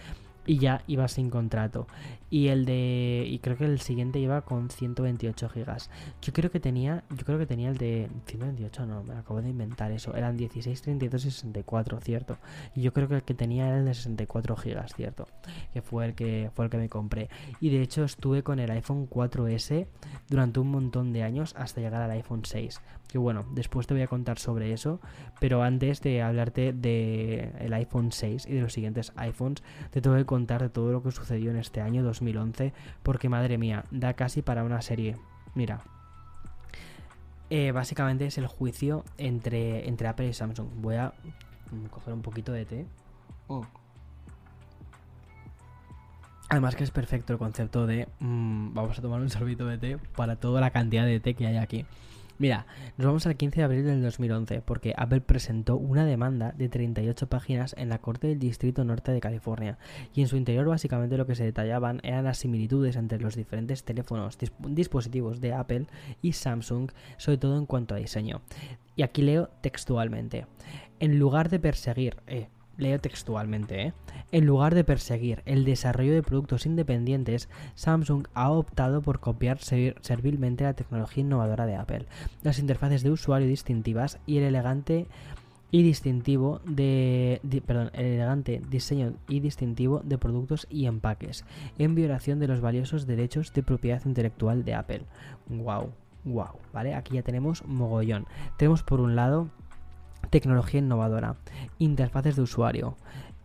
y ya iba sin contrato. Y el de. Y creo que el siguiente iba con 128 gigas. Yo creo que tenía. Yo creo que tenía el de 128, no, me acabo de inventar eso. Eran 16, 32 y 64, cierto. Y yo creo que el que tenía era el de 64 gigas, cierto. Que fue el que fue el que me compré. Y de hecho estuve con el iPhone 4S durante un montón de años hasta llegar al iPhone 6. Que bueno, después te voy a contar sobre eso, pero antes de hablarte del el iPhone 6 y de los siguientes iPhones, te tengo que contar de todo lo que sucedió en este año 2011, porque madre mía, da casi para una serie. Mira, eh, básicamente es el juicio entre, entre Apple y Samsung. Voy a coger un poquito de té. Oh. Además que es perfecto el concepto de mm, vamos a tomar un sorbito de té para toda la cantidad de té que hay aquí. Mira, nos vamos al 15 de abril del 2011 porque Apple presentó una demanda de 38 páginas en la Corte del Distrito Norte de California y en su interior básicamente lo que se detallaban eran las similitudes entre los diferentes teléfonos, dispositivos de Apple y Samsung, sobre todo en cuanto a diseño. Y aquí leo textualmente. En lugar de perseguir, eh, leo textualmente, ¿eh? en lugar de perseguir el desarrollo de productos independientes, Samsung ha optado por copiar servilmente la tecnología innovadora de Apple, las interfaces de usuario distintivas y el elegante y distintivo de, perdón, el elegante diseño y distintivo de productos y empaques, en violación de los valiosos derechos de propiedad intelectual de Apple. Wow, wow, ¿vale? Aquí ya tenemos mogollón. Tenemos por un lado tecnología innovadora, interfaces de usuario,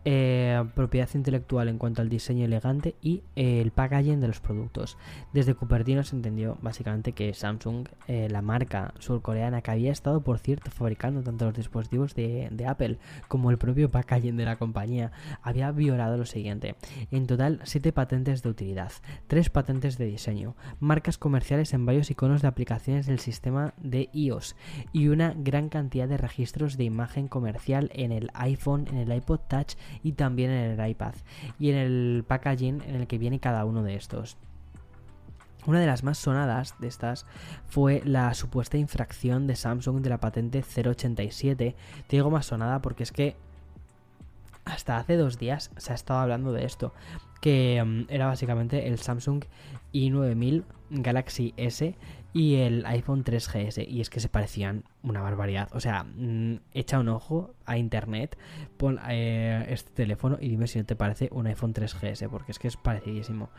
eh, propiedad intelectual en cuanto al diseño elegante y eh, el packaging de los productos. Desde Cupertino se entendió básicamente que Samsung, eh, la marca surcoreana que había estado, por cierto, fabricando tanto los dispositivos de, de, Apple como el propio packaging de la compañía, había violado lo siguiente. En total, 7 patentes de utilidad, 3 patentes de diseño, marcas comerciales en varios iconos de aplicaciones del sistema de iOS y una gran cantidad de registros de imagen comercial en el iPhone, en el iPod Touch y también en el iPad y en el packaging en el que viene cada uno de estos. Una de las más sonadas de estas fue la supuesta infracción de Samsung de la patente 087. Te digo más sonada porque es que hasta hace dos días se ha estado hablando de esto, que mm, era básicamente el Samsung i9000 Galaxy S y el iPhone 3GS. Y es que se parecían una barbaridad. O sea, mm, echa un ojo a internet, pon eh, este teléfono y dime si no te parece un iPhone 3GS, porque es que es parecidísimo.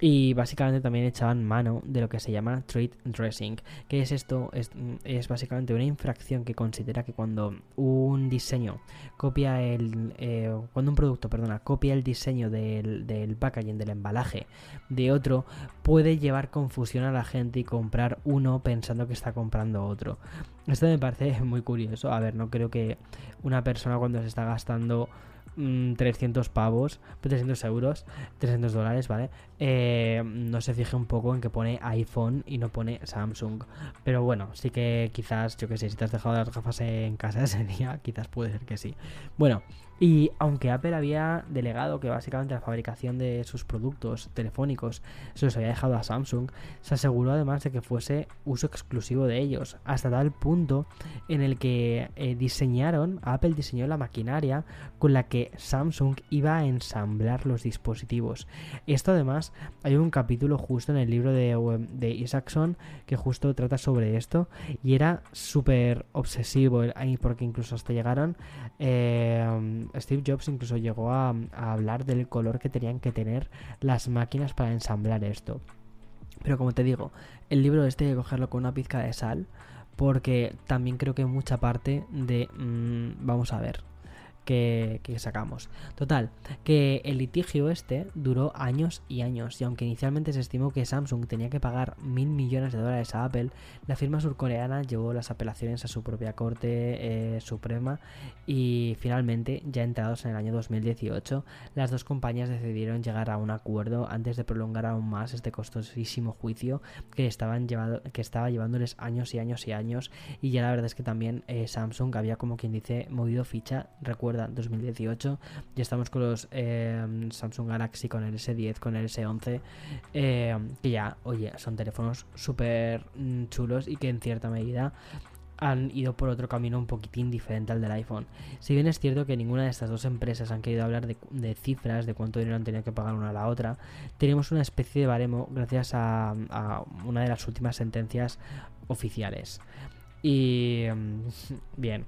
Y básicamente también echaban mano de lo que se llama trade dressing. ¿Qué es esto? Es, básicamente una infracción que considera que cuando un diseño copia el. Eh, cuando un producto, perdona, copia el diseño del, del packaging, del embalaje de otro, puede llevar confusión a la gente y comprar uno pensando que está comprando otro. Esto me parece muy curioso. A ver, no creo que una persona cuando se está gastando 300 mm, pavos, 300 euros, 300 dólares, ¿vale? Eh, no se fije un poco en que pone iPhone y no pone Samsung. Pero bueno, sí que quizás, yo que sé, si te has dejado las gafas en casa ese día, quizás puede ser que sí. Bueno, y aunque Apple había delegado que básicamente la fabricación de sus productos telefónicos se los había dejado a Samsung, se aseguró además de que fuese uso exclusivo de ellos, hasta tal punto en el que eh, diseñaron, Apple diseñó la maquinaria con la que Samsung iba a ensamblar los dispositivos. Esto además, hay un capítulo justo en el libro de, de Isaacson que justo trata sobre esto y era súper obsesivo porque incluso hasta llegaron... Eh, Steve Jobs incluso llegó a, hablar del color que tenían que tener las máquinas para ensamblar esto. Pero como te digo, el libro este hay que cogerlo con una pizca de sal, porque también creo que mucha parte de... Mm, vamos a ver. Que, sacamos. Total, que el litigio este duró años y años y aunque inicialmente se estimó que Samsung tenía que pagar mil millones de dólares a Apple, la firma surcoreana llevó las apelaciones a su propia Corte eh, Suprema y finalmente, ya entrados en el año 2018, las dos compañías decidieron llegar a un acuerdo antes de prolongar aún más este costosísimo juicio que, estaban llevado, que estaba llevándoles años y años y años y ya la verdad es que también eh, Samsung había como quien dice movido ficha, recuerda 2018. Ya estamos con los eh, Samsung Galaxy, con el S10, con el S11, eh, que ya, oye, son teléfonos súper mm, chulos y que en cierta medida han ido por otro camino un poquitín diferente al del iPhone. Si bien es cierto que ninguna de estas dos empresas han querido hablar de, cifras, de cuánto dinero han tenido que pagar una a la otra, tenemos una especie de baremo gracias a, a una de las últimas sentencias oficiales. Y mm, bien,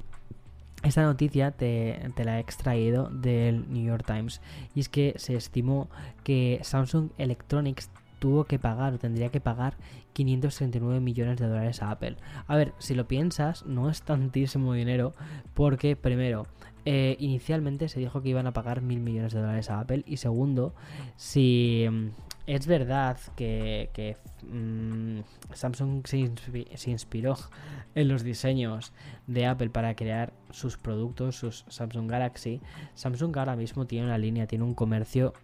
esta noticia te, la he extraído del New York Times y es que se estimó que Samsung Electronics tuvo que pagar o tendría que pagar 539 millones de dólares a Apple. A ver, si lo piensas, no es tantísimo dinero porque primero, eh, inicialmente se dijo que iban a pagar mil millones de dólares a Apple y segundo, si es verdad que, mm, Samsung se, inspiró en los diseños de Apple para crear sus productos, sus Samsung Galaxy. Samsung ahora mismo tiene una línea, tiene un comercio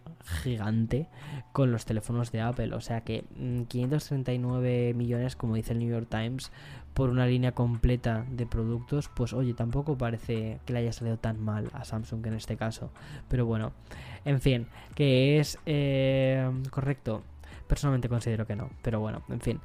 gigante con los teléfonos de Apple. O sea que 539 mm, millones, como dice el New York Times, por una línea completa de productos, pues oye, tampoco parece que le haya salido tan mal a Samsung en este caso. Pero bueno, en fin, que es eh, correcto. Personalmente considero que no, pero bueno, en fin.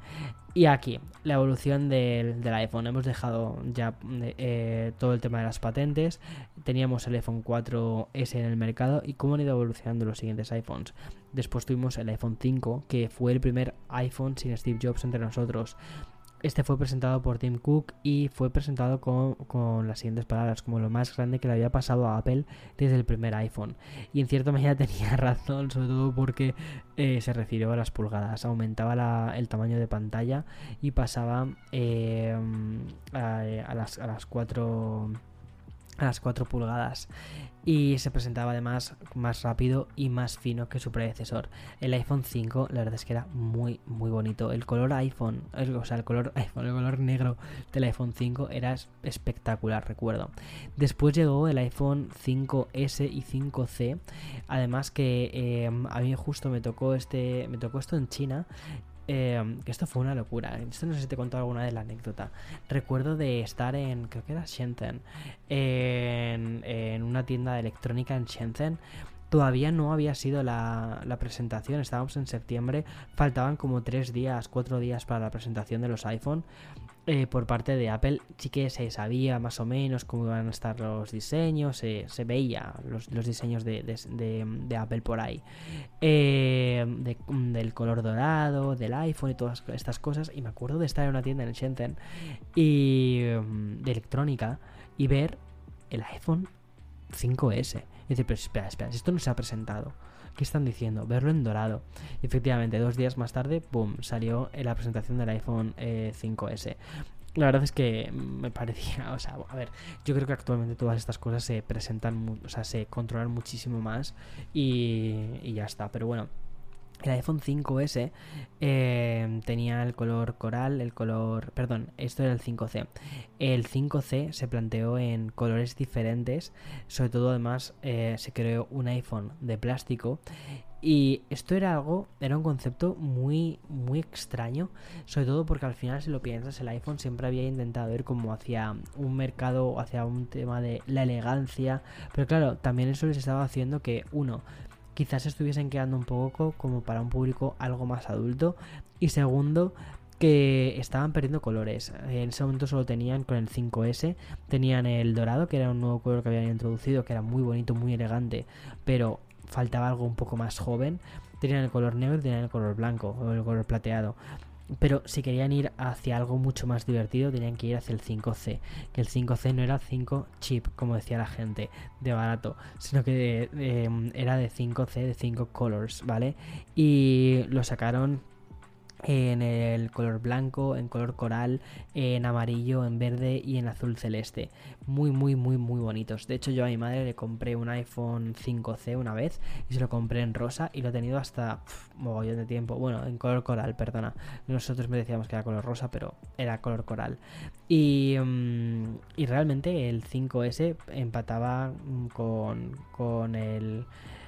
Y aquí, la evolución del, iPhone. Hemos dejado ya eh, todo el tema de las patentes. Teníamos el iPhone 4S en el mercado y cómo han ido evolucionando los siguientes iPhones. Después tuvimos el iPhone 5, que fue el primer iPhone sin Steve Jobs entre nosotros. Este fue presentado por Tim Cook y fue presentado con, las siguientes palabras, como lo más grande que le había pasado a Apple desde el primer iPhone. Y en cierta medida tenía razón, sobre todo porque eh, se refirió a las pulgadas. Aumentaba el tamaño de pantalla y pasaba eh, a, las, a las 4 a las 4 pulgadas y se presentaba además más rápido y más fino que su predecesor. El iPhone 5 la verdad es que era muy muy bonito. El color iPhone, o sea, el color iPhone, el color negro del iPhone 5 era espectacular, recuerdo. Después llegó el iPhone 5S y 5C, además que eh, a mí justo me tocó este me tocó esto en China eh, esto fue una locura. Esto no sé si te contado alguna de la anécdota. Recuerdo de estar en, creo que era Shenzhen, en, una tienda de electrónica en Shenzhen. Todavía no había sido la, la, presentación, estábamos en septiembre, faltaban como tres días, cuatro días para la presentación de los iPhone. Eh, por parte de Apple sí que se sabía más o menos cómo iban a estar los diseños, se, veía los, diseños de, Apple por ahí, eh, del color dorado, del iPhone y todas estas cosas. Y me acuerdo de estar en una tienda en Shenzhen y, mm, de electrónica y ver el iPhone 5S. Y decir, pero espera, espera, esto no se ha presentado. ¿Qué están diciendo? Verlo en dorado. efectivamente, dos días más tarde, ¡pum! salió la presentación del iPhone 5S. Eh, la verdad es que me parecía, o sea, a ver, yo creo que actualmente todas estas cosas se presentan, o sea, se controlan muchísimo más y, y ya está. Pero bueno, el iPhone 5S eh, tenía el color coral, el color... Perdón, esto era el 5C. El 5C se planteó en colores diferentes, sobre todo además eh, se creó un iPhone de plástico y esto era algo, era un concepto muy, muy extraño, sobre todo porque al final si lo piensas, el iPhone siempre había intentado ir como hacia un mercado, hacia un tema de la elegancia, pero claro, también eso les estaba haciendo que uno quizás estuviesen quedando un poco como para un público algo más adulto. Y segundo, que estaban perdiendo colores. En ese momento solo tenían con el 5S, tenían el dorado, que era un nuevo color que habían introducido, que era muy bonito, muy elegante, pero faltaba algo un poco más joven. Tenían el color negro y tenían el color blanco o el color plateado. Pero si querían ir hacia algo mucho más divertido, tenían que ir hacia el 5C. Que el 5C no era 5 chip, como decía la gente, de barato, sino que era de 5C, de 5 colors, ¿vale? Y lo sacaron en el color blanco, en color coral, en amarillo, en verde y en azul celeste. Muy, muy, muy, muy bonitos. De hecho, yo a mi madre le compré un iPhone 5C una vez y se lo compré en rosa y lo he tenido hasta mogollón de tiempo. Bueno, en color coral, perdona. Nosotros me decíamos que era color rosa, pero era color coral. Y, mm, y realmente el 5S empataba con, con el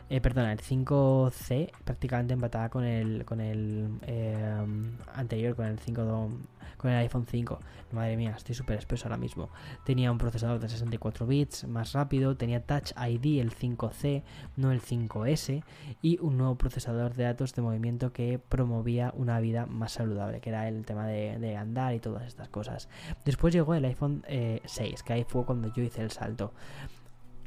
eh, perdona, el 5C prácticamente empataba con el con el eh, anterior, con el 5 con el iPhone 5. Madre mía, estoy súper espeso ahora mismo. Tenía un procesador de 64 bits más rápido, tenía Touch ID el 5C, no el 5S, y un nuevo procesador de datos de movimiento que promovía una vida más saludable, que era el tema de, andar y todas estas cosas. Después llegó el iPhone 6, eh, que ahí fue cuando yo hice el salto.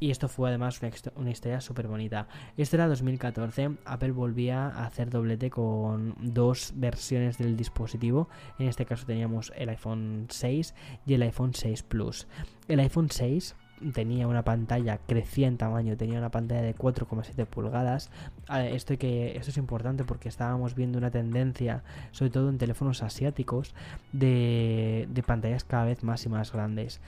Y esto fue además una, historia súper bonita. Esto era 2014. Apple volvía a hacer doblete con dos versiones del dispositivo. En este caso teníamos el iPhone 6 y el iPhone 6 Plus. El iPhone 6 tenía una pantalla, crecía en tamaño, tenía una pantalla de 4,7 pulgadas. Esto, esto es importante porque estábamos viendo una tendencia, sobre todo en teléfonos asiáticos, de pantallas cada vez más y más grandes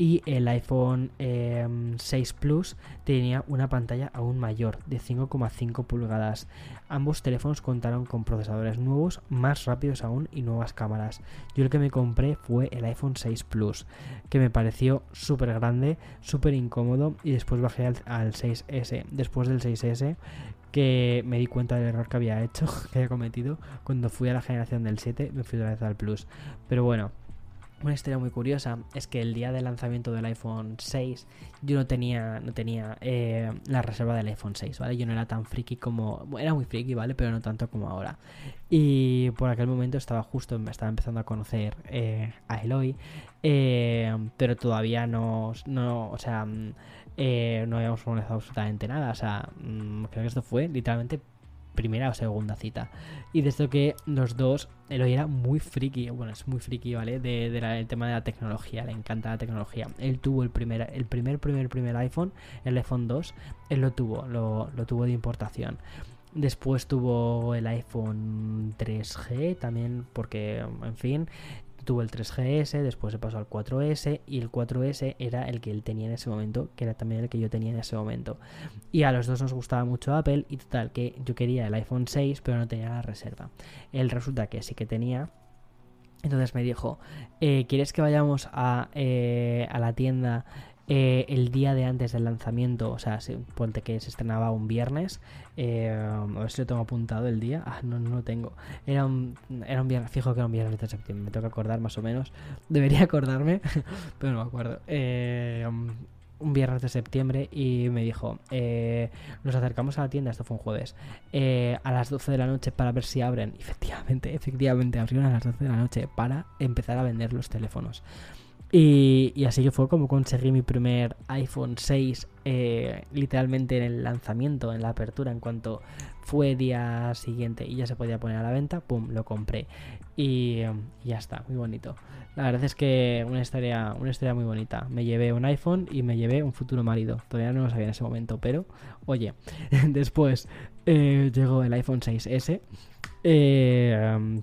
y el iPhone 6 em, Plus tenía una pantalla aún mayor de 5,5 pulgadas. Ambos teléfonos contaron con procesadores nuevos, más rápidos aún y nuevas cámaras. Yo el que me compré fue el iPhone 6 Plus, que me pareció súper grande, súper incómodo y después bajé al, al 6S. Después del 6S que me di cuenta del error que había hecho, que había cometido. Cuando fui a la generación del 7 me fui otra vez al Plus. Pero bueno, una historia muy curiosa es que el día del lanzamiento del iPhone 6 yo no tenía, no tenía eh, la reserva del iPhone 6, ¿vale? Yo no era tan friki como... Era muy friki, ¿vale? Pero no tanto como ahora. Y por aquel momento estaba justo, me estaba empezando a conocer eh, a Eloy, eh, pero todavía no, no o sea, mm, no habíamos organizado absolutamente nada. O sea, mm, creo que esto fue literalmente primera o segunda cita. Y desde que los dos, él era muy friki, bueno, es muy friki, ¿vale? De, del tema de la tecnología, le encanta la tecnología. Él tuvo el primer, el primer, primer, primer iPhone, el iPhone 2, él lo tuvo, lo, lo tuvo de importación. Después tuvo el iPhone 3G también, porque, en fin, tuvo el 3GS, después se pasó al 4S y el 4S era el que él tenía en ese momento, que era también el que yo tenía en ese momento. Y a los dos nos gustaba mucho Apple y total, que yo quería el iPhone 6 pero no tenía la reserva. Él resulta que sí que tenía. Entonces me dijo, eh, ¿quieres que vayamos a, eh, a la tienda eh, el día de antes del lanzamiento, o sea, ponte que se estrenaba un viernes, eh, a ver si lo tengo apuntado el día, ah, no, no lo tengo, era un, viernes, fijo que era un viernes de septiembre, me tengo que acordar más o menos, debería acordarme, pero no me acuerdo. Eh, un viernes de septiembre y me dijo, nos acercamos a la tienda, esto fue un jueves, a las 12 de la noche para ver si abren. Efectivamente, efectivamente, abrieron a las 12 de la noche para empezar a vender los teléfonos. Y, así que fue como conseguí mi primer iPhone 6 eh, literalmente en el lanzamiento, en la apertura, en cuanto fue día siguiente y ya se podía poner a la venta, ¡pum! Lo compré. Y, ya está, muy bonito. La verdad es que una historia, una historia muy bonita. Me llevé un iPhone y me llevé un futuro marido. Todavía no lo sabía en ese momento, pero oye, después eh, llegó el iPhone 6S, eh,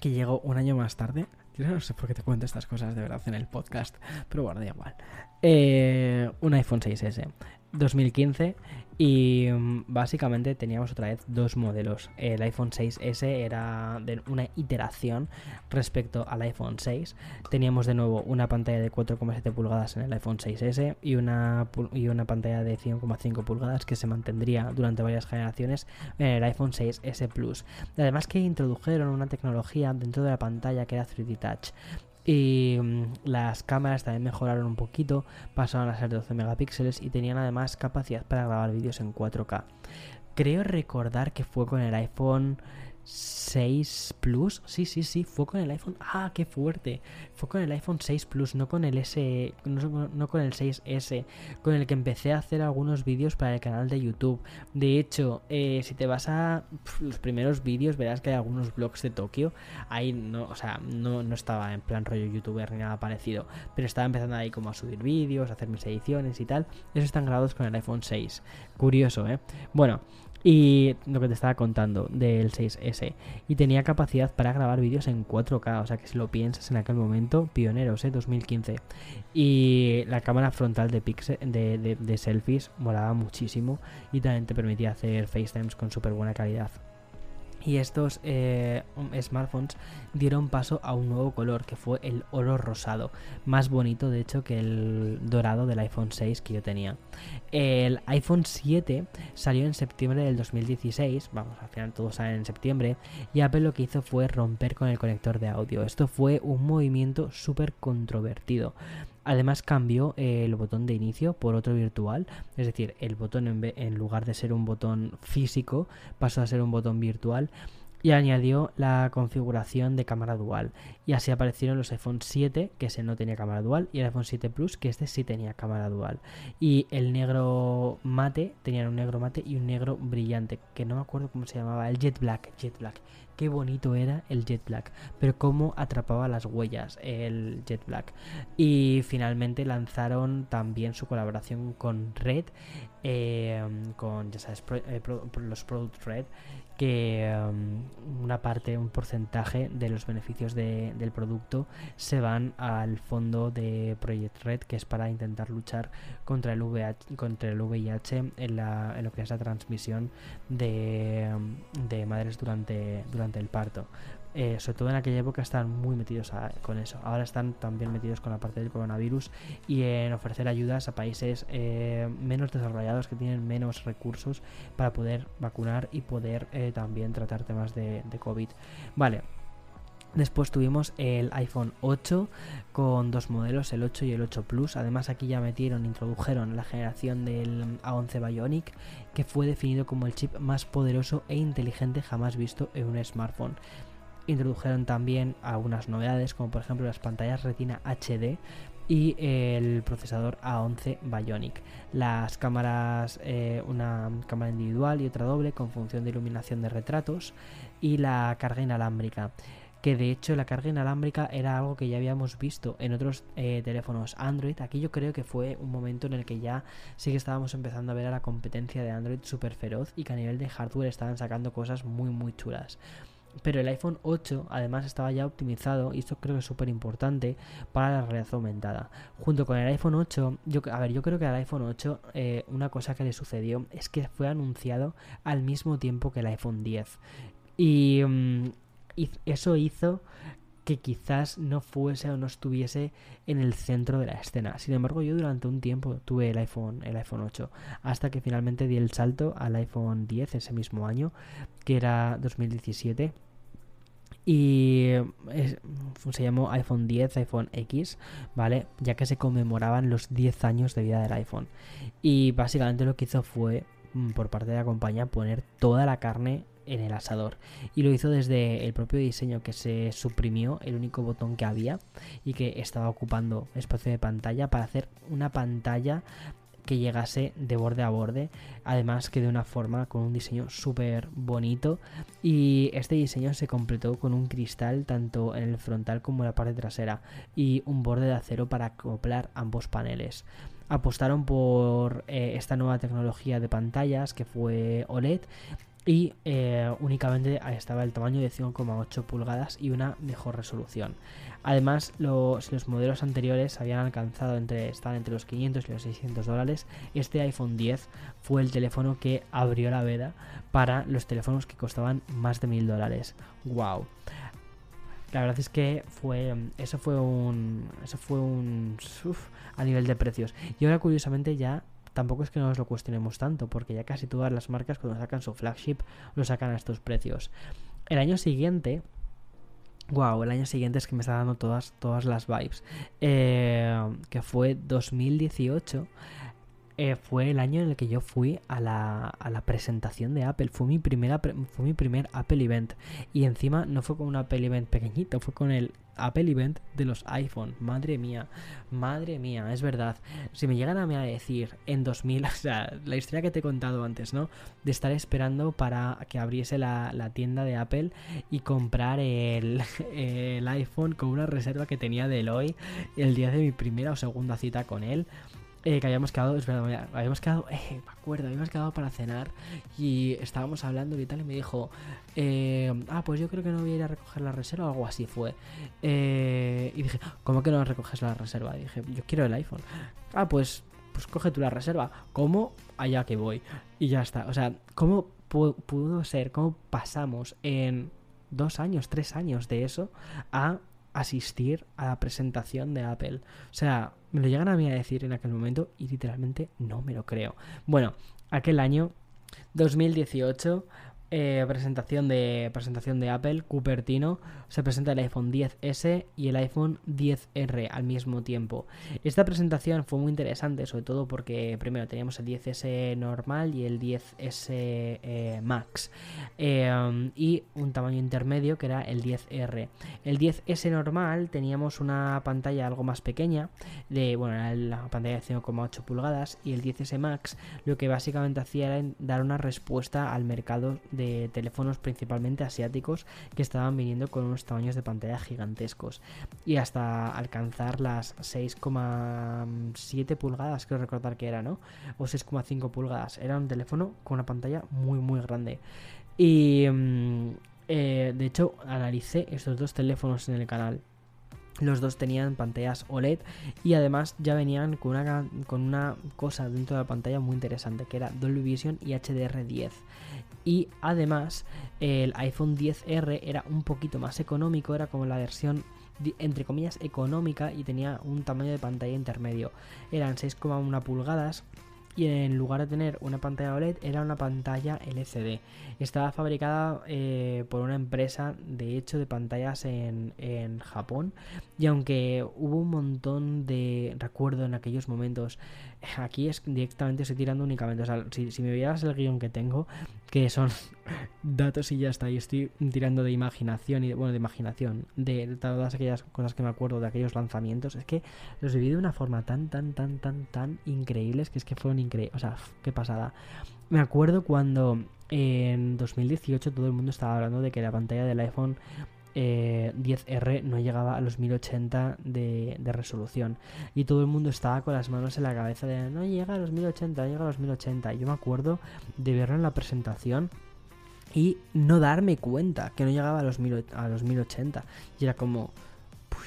que llegó un año más tarde no sé por qué te cuento estas cosas de verdad en el podcast, pero bueno, da igual. Eh, un iPhone 6S 2015 y mm, básicamente teníamos otra vez dos modelos. El iPhone 6S era de una iteración respecto al iPhone 6. Teníamos de nuevo una pantalla de 4,7 pulgadas en el iPhone 6S y una, y una pantalla de 5,5 pulgadas que se mantendría durante varias generaciones en el iPhone 6S Plus. Además que introdujeron una tecnología dentro de la pantalla que era 3D Touch. Y mm, las cámaras también mejoraron un poquito, pasaron a ser 12 megapíxeles y tenían además capacidad para grabar vídeos en 4K. Creo recordar que fue con el iPhone 6 Plus. Sí, sí, sí, fue con el iPhone. Ah, qué fuerte. Fue con el iPhone 6 Plus, no con el S, no, con el 6S, con el que empecé a hacer algunos vídeos para el canal de YouTube. De hecho, eh, si te vas a los primeros vídeos, verás que hay algunos blogs de Tokio. Ahí no, o sea, no, no estaba en plan rollo youtuber ni nada parecido, pero estaba empezando ahí como a subir vídeos, a hacer mis ediciones y tal. Esos están grabados con el iPhone 6. Curioso, ¿eh? Bueno, Y lo que te estaba contando del 6S. Y tenía capacidad para grabar vídeos en 4K. O sea que si lo piensas en aquel momento, pioneros, ¿eh? 2015. Y la cámara frontal de, de, de selfies molaba muchísimo. Y también te permitía hacer FaceTimes con súper buena calidad. Y estos eh, smartphones dieron paso a un nuevo color que fue el oro rosado, más bonito de hecho que el dorado del iPhone 6 que yo tenía. El iPhone 7 salió en septiembre del 2016, vamos, al final todos salen en septiembre, y Apple lo que hizo fue romper con el conector de audio. Esto fue un movimiento súper controvertido. Además cambió eh, el botón de inicio por otro virtual, es decir, el botón en, en lugar de ser un botón físico pasó a ser un botón virtual y añadió la configuración de cámara dual. Y así aparecieron los iPhone 7, que ese no tenía cámara dual, y el iPhone 7 Plus, que este sí tenía cámara dual. Y el negro mate, tenían un negro mate y un negro brillante, que no me acuerdo cómo se llamaba, el Jet Black, Jet Black qué bonito era el Jet Black, pero cómo atrapaba las huellas el Jet Black. Y finalmente lanzaron también su colaboración con Red, eh, con ya sabes, eh, los Product Red, que um, una parte, un porcentaje de los beneficios del producto se van al fondo de Project Red, que es para intentar luchar contra el, VH, contra el VIH en, la, en lo que es la transmisión de, um, de madres durante, durante el parto. Eh, sobre todo en aquella época están muy metidos con eso. Ahora están también metidos con la parte del coronavirus y en ofrecer ayudas a países eh, menos desarrollados que tienen menos recursos para poder vacunar y poder eh, también tratar temas de, de COVID. Vale, Después tuvimos el iPhone 8 con dos modelos, el 8 y el 8 Plus. Además aquí ya metieron, introdujeron la generación del A11 Bionic, que fue definido como el chip más poderoso e inteligente jamás visto en un smartphone. Introdujeron también algunas novedades, como por ejemplo las pantallas Retina HD y el procesador A11 Bionic. Las cámaras, eh, una cámara individual y otra doble con función de iluminación de retratos y la carga inalámbrica que de hecho la carga inalámbrica era algo que ya habíamos visto en otros eh, teléfonos Android. Aquí yo creo que fue un momento en el que ya sí que estábamos empezando a ver a la competencia de Android súper feroz y que a nivel de hardware estaban sacando cosas muy muy chulas. Pero el iPhone 8 además estaba ya optimizado y esto creo que es súper importante para la realidad aumentada. Junto con el iPhone 8, yo, a ver, yo creo que al iPhone 8 eh, una cosa que le sucedió es que fue anunciado al mismo tiempo que el iPhone 10. Y, mm, y eso hizo que quizás no fuese o no estuviese en el centro de la escena. Sin embargo, yo durante un tiempo tuve el iPhone, el iPhone 8, hasta que finalmente di el salto al iPhone 10 ese mismo año, que era 2017. Y se llamó iPhone 10, iPhone X, ¿vale? Ya que se conmemoraban los 10 años de vida del iPhone. Y básicamente lo que hizo fue, mm, por parte de la compañía, poner toda la carne en el asador. Y lo hizo desde el propio diseño que se suprimió el único botón que había y que estaba ocupando espacio de pantalla para hacer una pantalla que llegase de borde a borde, además que de una forma con un diseño súper bonito y este diseño se completó con un cristal tanto en el frontal como en la parte trasera y un borde de acero para acoplar ambos paneles apostaron por eh, esta nueva tecnología de pantallas que fue OLED y eh, únicamente estaba el tamaño de 5,8 pulgadas y una mejor resolución. Además, los, los modelos anteriores habían alcanzado entre, estaban entre los 500 y los 600 dólares. Este iPhone 10 fue el teléfono que abrió la veda para los teléfonos que costaban más de 1000 dólares. ¡Wow! La verdad es que fue eso fue un eso fue un a nivel de precios. Y ahora curiosamente ya tampoco es que nos lo cuestionemos tanto, porque ya casi todas las marcas cuando sacan su flagship lo sacan a estos precios. El año siguiente, Wow, el año siguiente es que me está dando todas, todas las vibes. Eh, que fue 2018. Eh, fue el año en el que yo fui a la, a la presentación de Apple. Fue mi, primera, fue mi primer Apple Event. Y encima no fue con un Apple Event pequeñito, fue con el Apple Event de los iPhone. Madre mía, madre mía, es verdad. Si me llegan a, mí a decir en 2000, o sea, la historia que te he contado antes, ¿no? De estar esperando para que abriese la, tienda de Apple y comprar el, iPhone con una reserva que tenía de Eloy el día de mi primera o segunda cita con él. Eh, que habíamos quedado, es verdad, habíamos quedado, eh, me acuerdo, habíamos quedado para cenar y estábamos hablando y tal, y me dijo, eh, ah, pues yo creo que no voy a ir a recoger la reserva, o algo así fue. Eh, y dije, ¿cómo que no recoges la reserva? Dije, yo quiero el iPhone. Ah, pues, pues coge tú la reserva. ¿Cómo? Allá que voy. Y ya está. O sea, ¿cómo pudo ser? ¿Cómo pasamos en dos años, tres años de eso a asistir a la presentación de Apple. O sea, me lo llegan a mí a decir en aquel momento y literalmente no me lo creo. Bueno, aquel año 2018 eh, presentación, de, presentación de Apple, Cupertino, se presenta el iPhone 10S y el iPhone 10R al mismo tiempo. Esta presentación fue muy interesante, sobre todo porque primero teníamos el 10S normal y el 10S eh, Max eh, y un tamaño intermedio que era el 10R. El 10S normal teníamos una pantalla algo más pequeña, de bueno, la pantalla de 5,8 pulgadas y el 10S Max lo que básicamente hacía era dar una respuesta al mercado de de teléfonos principalmente asiáticos que estaban viniendo con unos tamaños de pantalla gigantescos y hasta alcanzar las 6,7 pulgadas, creo recordar que era, ¿no? O 6,5 pulgadas. Era un teléfono con una pantalla muy, muy grande. Y mm, eh, de hecho, analicé estos dos teléfonos en el canal los dos tenían pantallas OLED y además ya venían con una, con una cosa dentro de la pantalla muy interesante que era Dolby Vision y HDR10. Y además el iPhone 10R era un poquito más económico, era como la versión entre comillas económica y tenía un tamaño de pantalla intermedio. Eran 6,1 pulgadas y en lugar de tener una pantalla OLED era una pantalla LCD. Estaba fabricada eh, por una empresa de hecho de pantallas en, Japón y aunque hubo un montón de recuerdo en aquellos momentos, aquí es directamente estoy tirando únicamente, o sea, si, si me vieras el guion que tengo, que son datos y ya está. Y estoy tirando de imaginación y bueno, de imaginación, de todas aquellas cosas que me acuerdo de aquellos lanzamientos. Es que los viví de una forma tan, tan, tan, tan, tan increíbles que es que fueron increíbles. O sea, qué pasada. Me acuerdo cuando en 2018 todo el mundo estaba hablando de que la pantalla del iPhone 10R eh, no llegaba a los 1080 de, resolución y todo el mundo estaba con las manos en la cabeza de no llega a los 1080, llega a los 1080. Yo me acuerdo de verlo en la presentación y no darme cuenta que no llegaba a los, a los 1080 y era como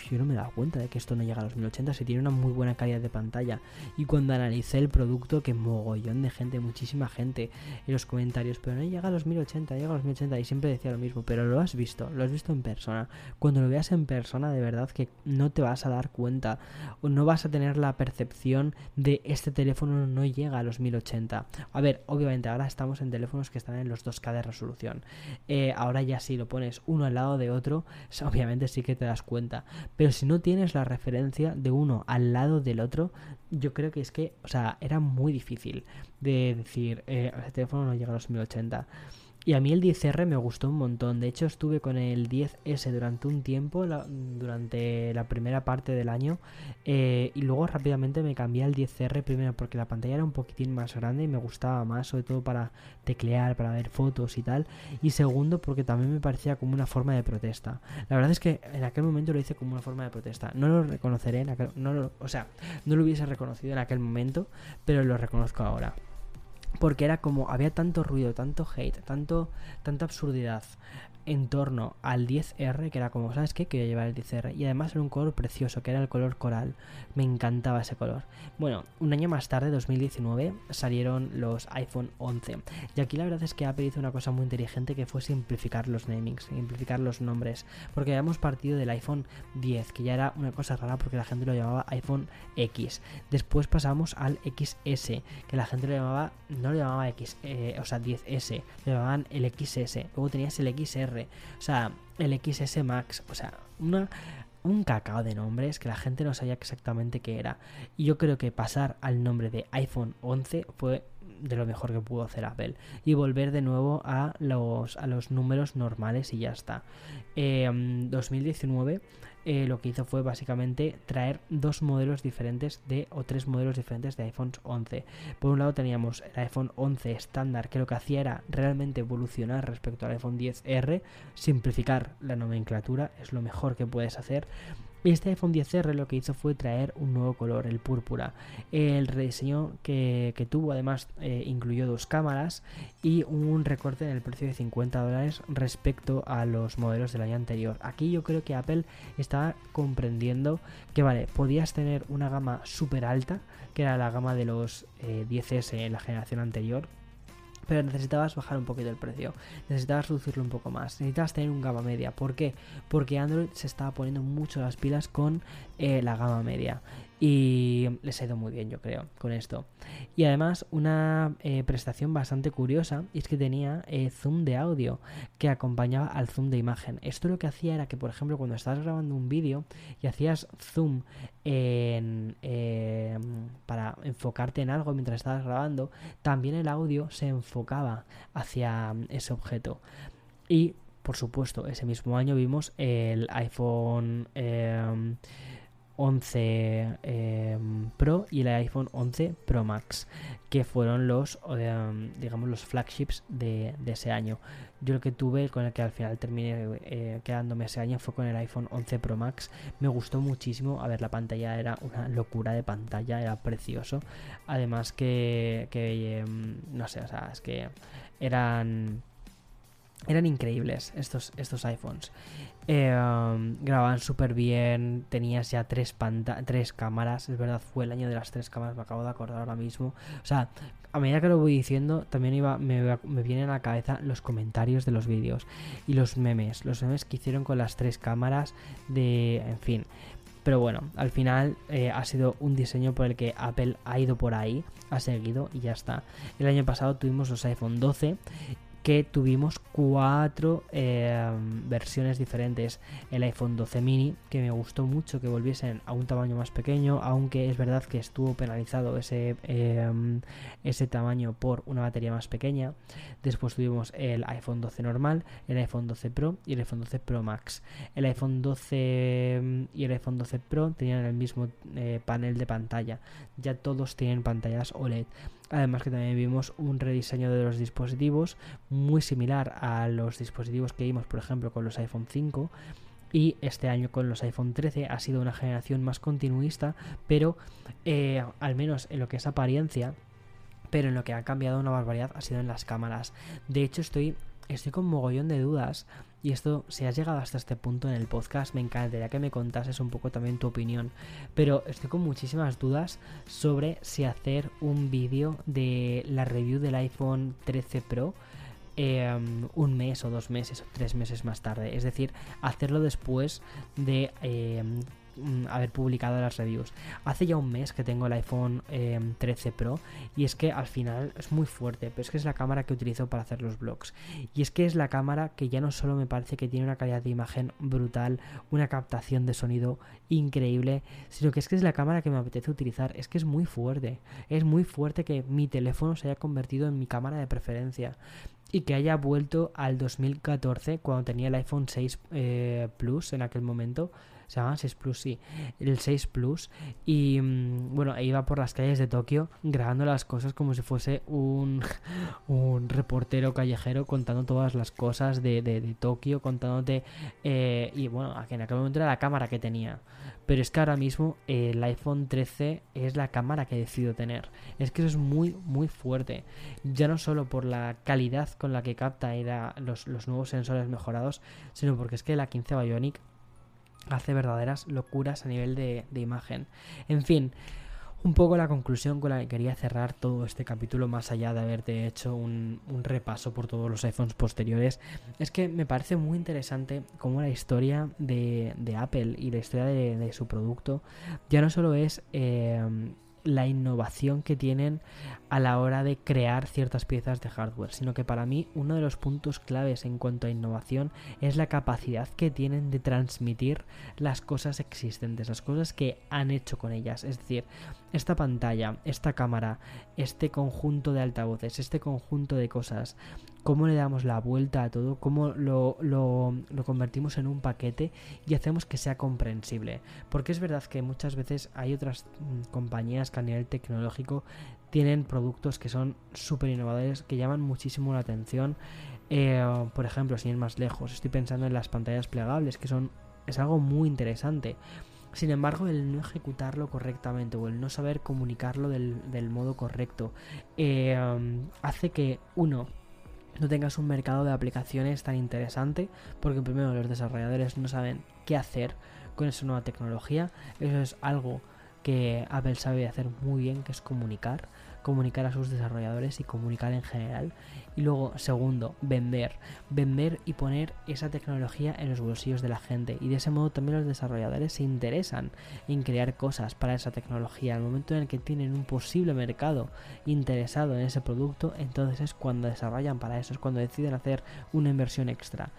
yo no me he dado cuenta de que esto no llega a los 1080, se tiene una muy buena calidad de pantalla. Y cuando analicé el producto, que mogollón de gente, muchísima gente en los comentarios, pero no llega a los 1080, llega a los 1080, y siempre decía lo mismo, pero lo has visto, lo has visto en persona. Cuando lo veas en persona, de verdad que no te vas a dar cuenta, o no vas a tener la percepción de este teléfono no llega a los 1080. A ver, obviamente ahora estamos en teléfonos que están en los 2K de resolución. Eh, ahora ya si lo pones uno al lado de otro, obviamente sí que te das cuenta. Pero si no tienes la referencia de uno al lado del otro, yo creo que es que, o sea, era muy difícil de decir, eh, el teléfono no llega a los 1080. Y a mí el 10R me gustó un montón. De hecho, estuve con el 10S durante un tiempo, durante la primera parte del año. Eh, y luego rápidamente me cambié al 10R primero porque la pantalla era un poquitín más grande y me gustaba más, sobre todo para teclear, para ver fotos y tal. Y segundo, porque también me parecía como una forma de protesta. La verdad es que en aquel momento lo hice como una forma de protesta. No lo reconoceré, en aquel, no o sea, no lo hubiese reconocido en aquel momento, pero lo reconozco ahora porque era como había tanto ruido, tanto hate, tanto tanta absurdidad en torno al 10R, que era como, ¿sabes qué? Quería llevar el 10R. Y además era un color precioso, que era el color coral. Me encantaba ese color. Bueno, un año más tarde, 2019, salieron los iPhone 11. Y aquí la verdad es que Apple hizo una cosa muy inteligente que fue simplificar los namings, simplificar los nombres. Porque habíamos partido del iPhone 10, que ya era una cosa rara porque la gente lo llamaba iPhone X. Después pasamos al XS, que la gente lo llamaba, no lo llamaba X, eh, o sea, 10S, lo llamaban el XS. Luego tenías el XR o sea, el XS Max, o sea, una, un cacao de nombres que la gente no sabía exactamente qué era. Y yo creo que pasar al nombre de iPhone 11 fue de lo mejor que pudo hacer Apple y volver de nuevo a los, a los números normales y ya está. 2019 em, eh, lo que hizo fue básicamente traer dos modelos diferentes de o tres modelos diferentes de iPhone 11. Por un lado teníamos el iPhone 11 estándar que lo que hacía era realmente evolucionar respecto al iPhone 10R, simplificar la nomenclatura, es lo mejor que puedes hacer Este iPhone 10R lo que hizo fue traer un nuevo color, el púrpura. El rediseño que, tuvo además eh, incluyó dos cámaras y un recorte en el precio de 50 dólares respecto a los modelos del año anterior. Aquí yo creo que Apple está comprendiendo que vale, podías tener una gama súper alta, que era la gama de los 10S eh, en la generación anterior, pero necesitabas bajar un poquito el precio, necesitabas reducirlo un poco más, necesitabas tener un gama media. ¿Por qué? Porque Android se estaba poniendo mucho las pilas con eh, la gama media y les ha ido muy bien yo creo con esto. Y además una eh, prestación bastante curiosa es que tenía eh, zoom de audio que acompañaba al zoom de imagen. Esto lo que hacía era que por ejemplo cuando estabas grabando un vídeo y hacías zoom en, em, para enfocarte en algo mientras estabas grabando también el audio se enfocaba hacia ese objeto. Y por supuesto ese mismo año vimos el iPhone em, 11 em, Pro y el iPhone 11 Pro Max, que fueron los, em, digamos, los flagships de, ese año. Yo lo que tuve, con el que al final terminé eh, quedándome ese año, fue con el iPhone 11 Pro Max. Me gustó muchísimo. A ver, la pantalla era una locura de pantalla, era precioso. Además que, que em, no sé, o sea, es que eran eran increíbles estos, estos iPhones. Um, grababan súper bien, tenías ya tres, tres cámaras, es verdad, fue el año de las tres cámaras, me acabo de acordar ahora mismo. O sea, a medida que lo voy diciendo, también iba, me, vienen a la cabeza los comentarios de los vídeos y los memes, los memes que hicieron con las tres cámaras de, en fin. Pero bueno, al final eh, ha sido un diseño por el que Apple ha ido por ahí, ha seguido y ya está. El año pasado tuvimos los iPhone 12 que tuvimos cuatro eh, versiones diferentes. El iPhone 12 mini, que me gustó mucho que volviesen a un tamaño más pequeño, aunque es verdad que estuvo penalizado ese, eh, ese tamaño por una batería más pequeña. Después tuvimos el iPhone 12 normal, el iPhone 12 Pro y el iPhone 12 Pro Max. El iPhone 12 mm, y el iPhone 12 Pro tenían el mismo eh, panel de pantalla. Ya todos tienen pantallas OLED. Además que también vimos un rediseño de los dispositivos muy similar a los dispositivos que vimos, por ejemplo, con los iPhone 5 y este año con los iPhone 13 ha sido una generación más continuista, pero eh, al menos en lo que es apariencia, pero en lo que ha cambiado una barbaridad ha sido en las cámaras. De hecho, estoy estoy con mogollón de dudas y esto, si has llegado hasta este punto en el podcast, me encantaría que me contases un poco también tu opinión. Pero estoy con muchísimas dudas sobre si hacer un vídeo de la review del iPhone 13 Pro. Em, un mes o dos meses o tres meses más tarde. Es decir, hacerlo después de em, haber publicado las reviews. Hace ya un mes que tengo el iPhone 13 em, Pro y es que al final es muy fuerte, pero es que es la cámara que utilizo para hacer los vlogs. Y es que es la cámara que ya no solo me parece que tiene una calidad de imagen brutal, una captación de sonido increíble, sino que es que es la cámara que me apetece utilizar. Es que es muy fuerte. Es muy fuerte que mi teléfono se haya convertido en mi cámara de preferencia y que haya vuelto al 2014 cuando tenía el iPhone 6 eh, Plus en aquel momento se llama 6 Plus, sí, el 6 Plus. Y mm, bueno, iba por las calles de Tokio grabando las cosas como si fuese un, un reportero callejero contando todas las cosas de, de, Tokio, contándote. Eh, y bueno, en aquel momento era la cámara que tenía. Pero es que ahora mismo el iPhone 13 es la cámara que decido tener. Es que eso es muy, muy fuerte. Ya no solo por la calidad con la que capta los, los nuevos sensores mejorados, sino porque es que la 15 Bionic hace verdaderas locuras a nivel de, imagen. En fin, un poco la conclusión con la que quería cerrar todo este capítulo, más allá de haberte hecho un, repaso por todos los iPhones posteriores, es que me parece muy interesante cómo la historia de, Apple y la historia de, su producto ya no solo es eh, la innovación que tienen a la hora de crear ciertas piezas de hardware, sino que para mí uno de los puntos claves en cuanto a innovación es la capacidad que tienen de transmitir las cosas existentes, las cosas que han hecho con ellas. Es decir, esta pantalla, esta cámara, este conjunto de altavoces, este conjunto de cosas, cómo le damos la vuelta a todo, cómo lo, lo, convertimos en un paquete y hacemos que sea comprensible. Porque es verdad que muchas veces hay otras mm, compañías que a nivel tecnológico tienen productos que son súper innovadores, que llaman muchísimo la atención. Eh, por ejemplo, sin ir más lejos, estoy pensando en las pantallas plegables, que son es algo muy interesante. Sin embargo, el no ejecutarlo correctamente o el no saber comunicarlo del, modo correcto eh, hace que uno no tengas un mercado de aplicaciones tan interesante porque primero los desarrolladores no saben qué hacer con esa nueva tecnología. Eso es algo que Apple sabe hacer muy bien, que es comunicar comunicar a sus desarrolladores y comunicar en general. Y luego, segundo, vender. Vender y poner esa tecnología en los bolsillos de la gente. Y de ese modo también los desarrolladores se interesan en crear cosas para esa tecnología. Al momento en el que tienen un posible mercado interesado en ese producto, entonces es cuando desarrollan para eso, es cuando deciden hacer una inversión extra.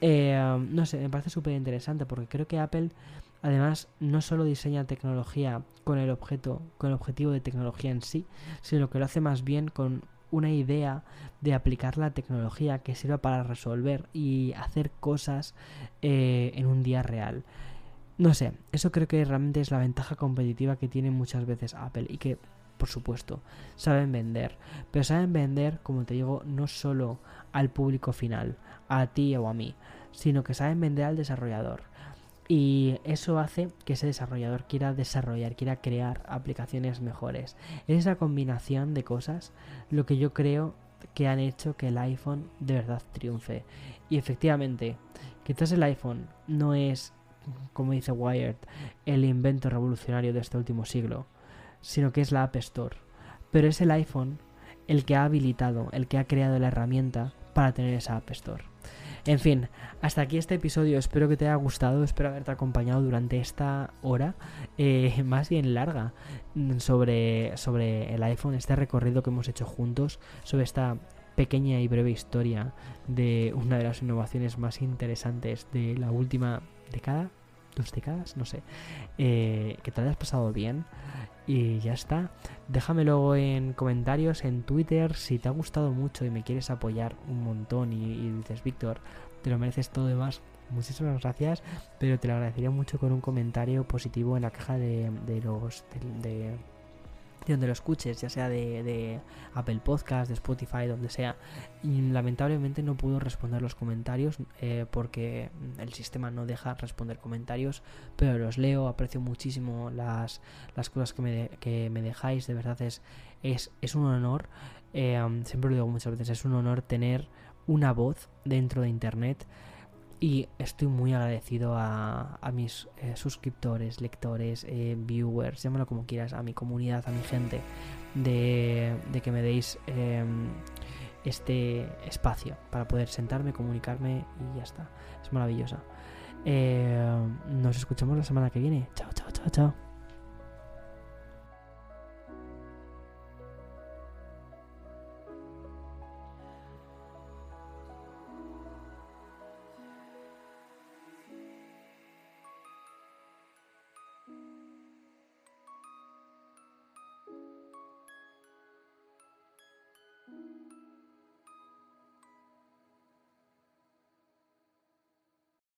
Eh, no sé, me parece súper interesante porque creo que Apple Además, no solo diseña tecnología con el objeto, con el objetivo de tecnología en sí, sino que lo hace más bien con una idea de aplicar la tecnología que sirva para resolver y hacer cosas eh, en un día real. No sé, eso creo que realmente es la ventaja competitiva que tiene muchas veces Apple y que, por supuesto, saben vender. Pero saben vender, como te digo, no solo al público final, a ti o a mí, sino que saben vender al desarrollador. Y eso hace que ese desarrollador quiera desarrollar, quiera crear aplicaciones mejores. Es esa combinación de cosas lo que yo creo que han hecho que el iPhone de verdad triunfe. Y efectivamente, quizás el iPhone no es, como dice Wired, el invento revolucionario de este último siglo, sino que es la App Store. Pero es el iPhone el que ha habilitado, el que ha creado la herramienta para tener esa App Store. En fin, hasta aquí este episodio. Espero que te haya gustado. Espero haberte acompañado durante esta hora, eh, más bien larga, mm, sobre, sobre el iPhone, este recorrido que hemos hecho juntos, sobre esta pequeña y breve historia de una de las innovaciones más interesantes de la última década, no sé, eh, que te hayas pasado bien y ya está. Déjame luego en comentarios en Twitter si te ha gustado mucho y me quieres apoyar un montón y, dices, Víctor, te lo mereces todo demás. Muchísimas gracias, pero te lo agradecería mucho con un comentario positivo en la caja de, los de donde lo escuches, ya sea de, Apple Podcast, de Spotify, donde sea. Y lamentablemente no puedo responder los comentarios eh, porque el sistema no deja responder comentarios, pero los leo, aprecio muchísimo las, las cosas que me, que me dejáis, de verdad es, es, es un honor, eh, siempre lo digo muchas veces, es un honor tener una voz dentro de Internet y estoy muy agradecido a, mis eh, suscriptores, lectores, eh, viewers, llámalo como quieras, a mi comunidad, a mi gente, de, que me deis em, este espacio para poder sentarme, comunicarme y ya está. Es maravillosa. Eh, nos escuchamos la semana que viene. Chao, chao, chao, chao.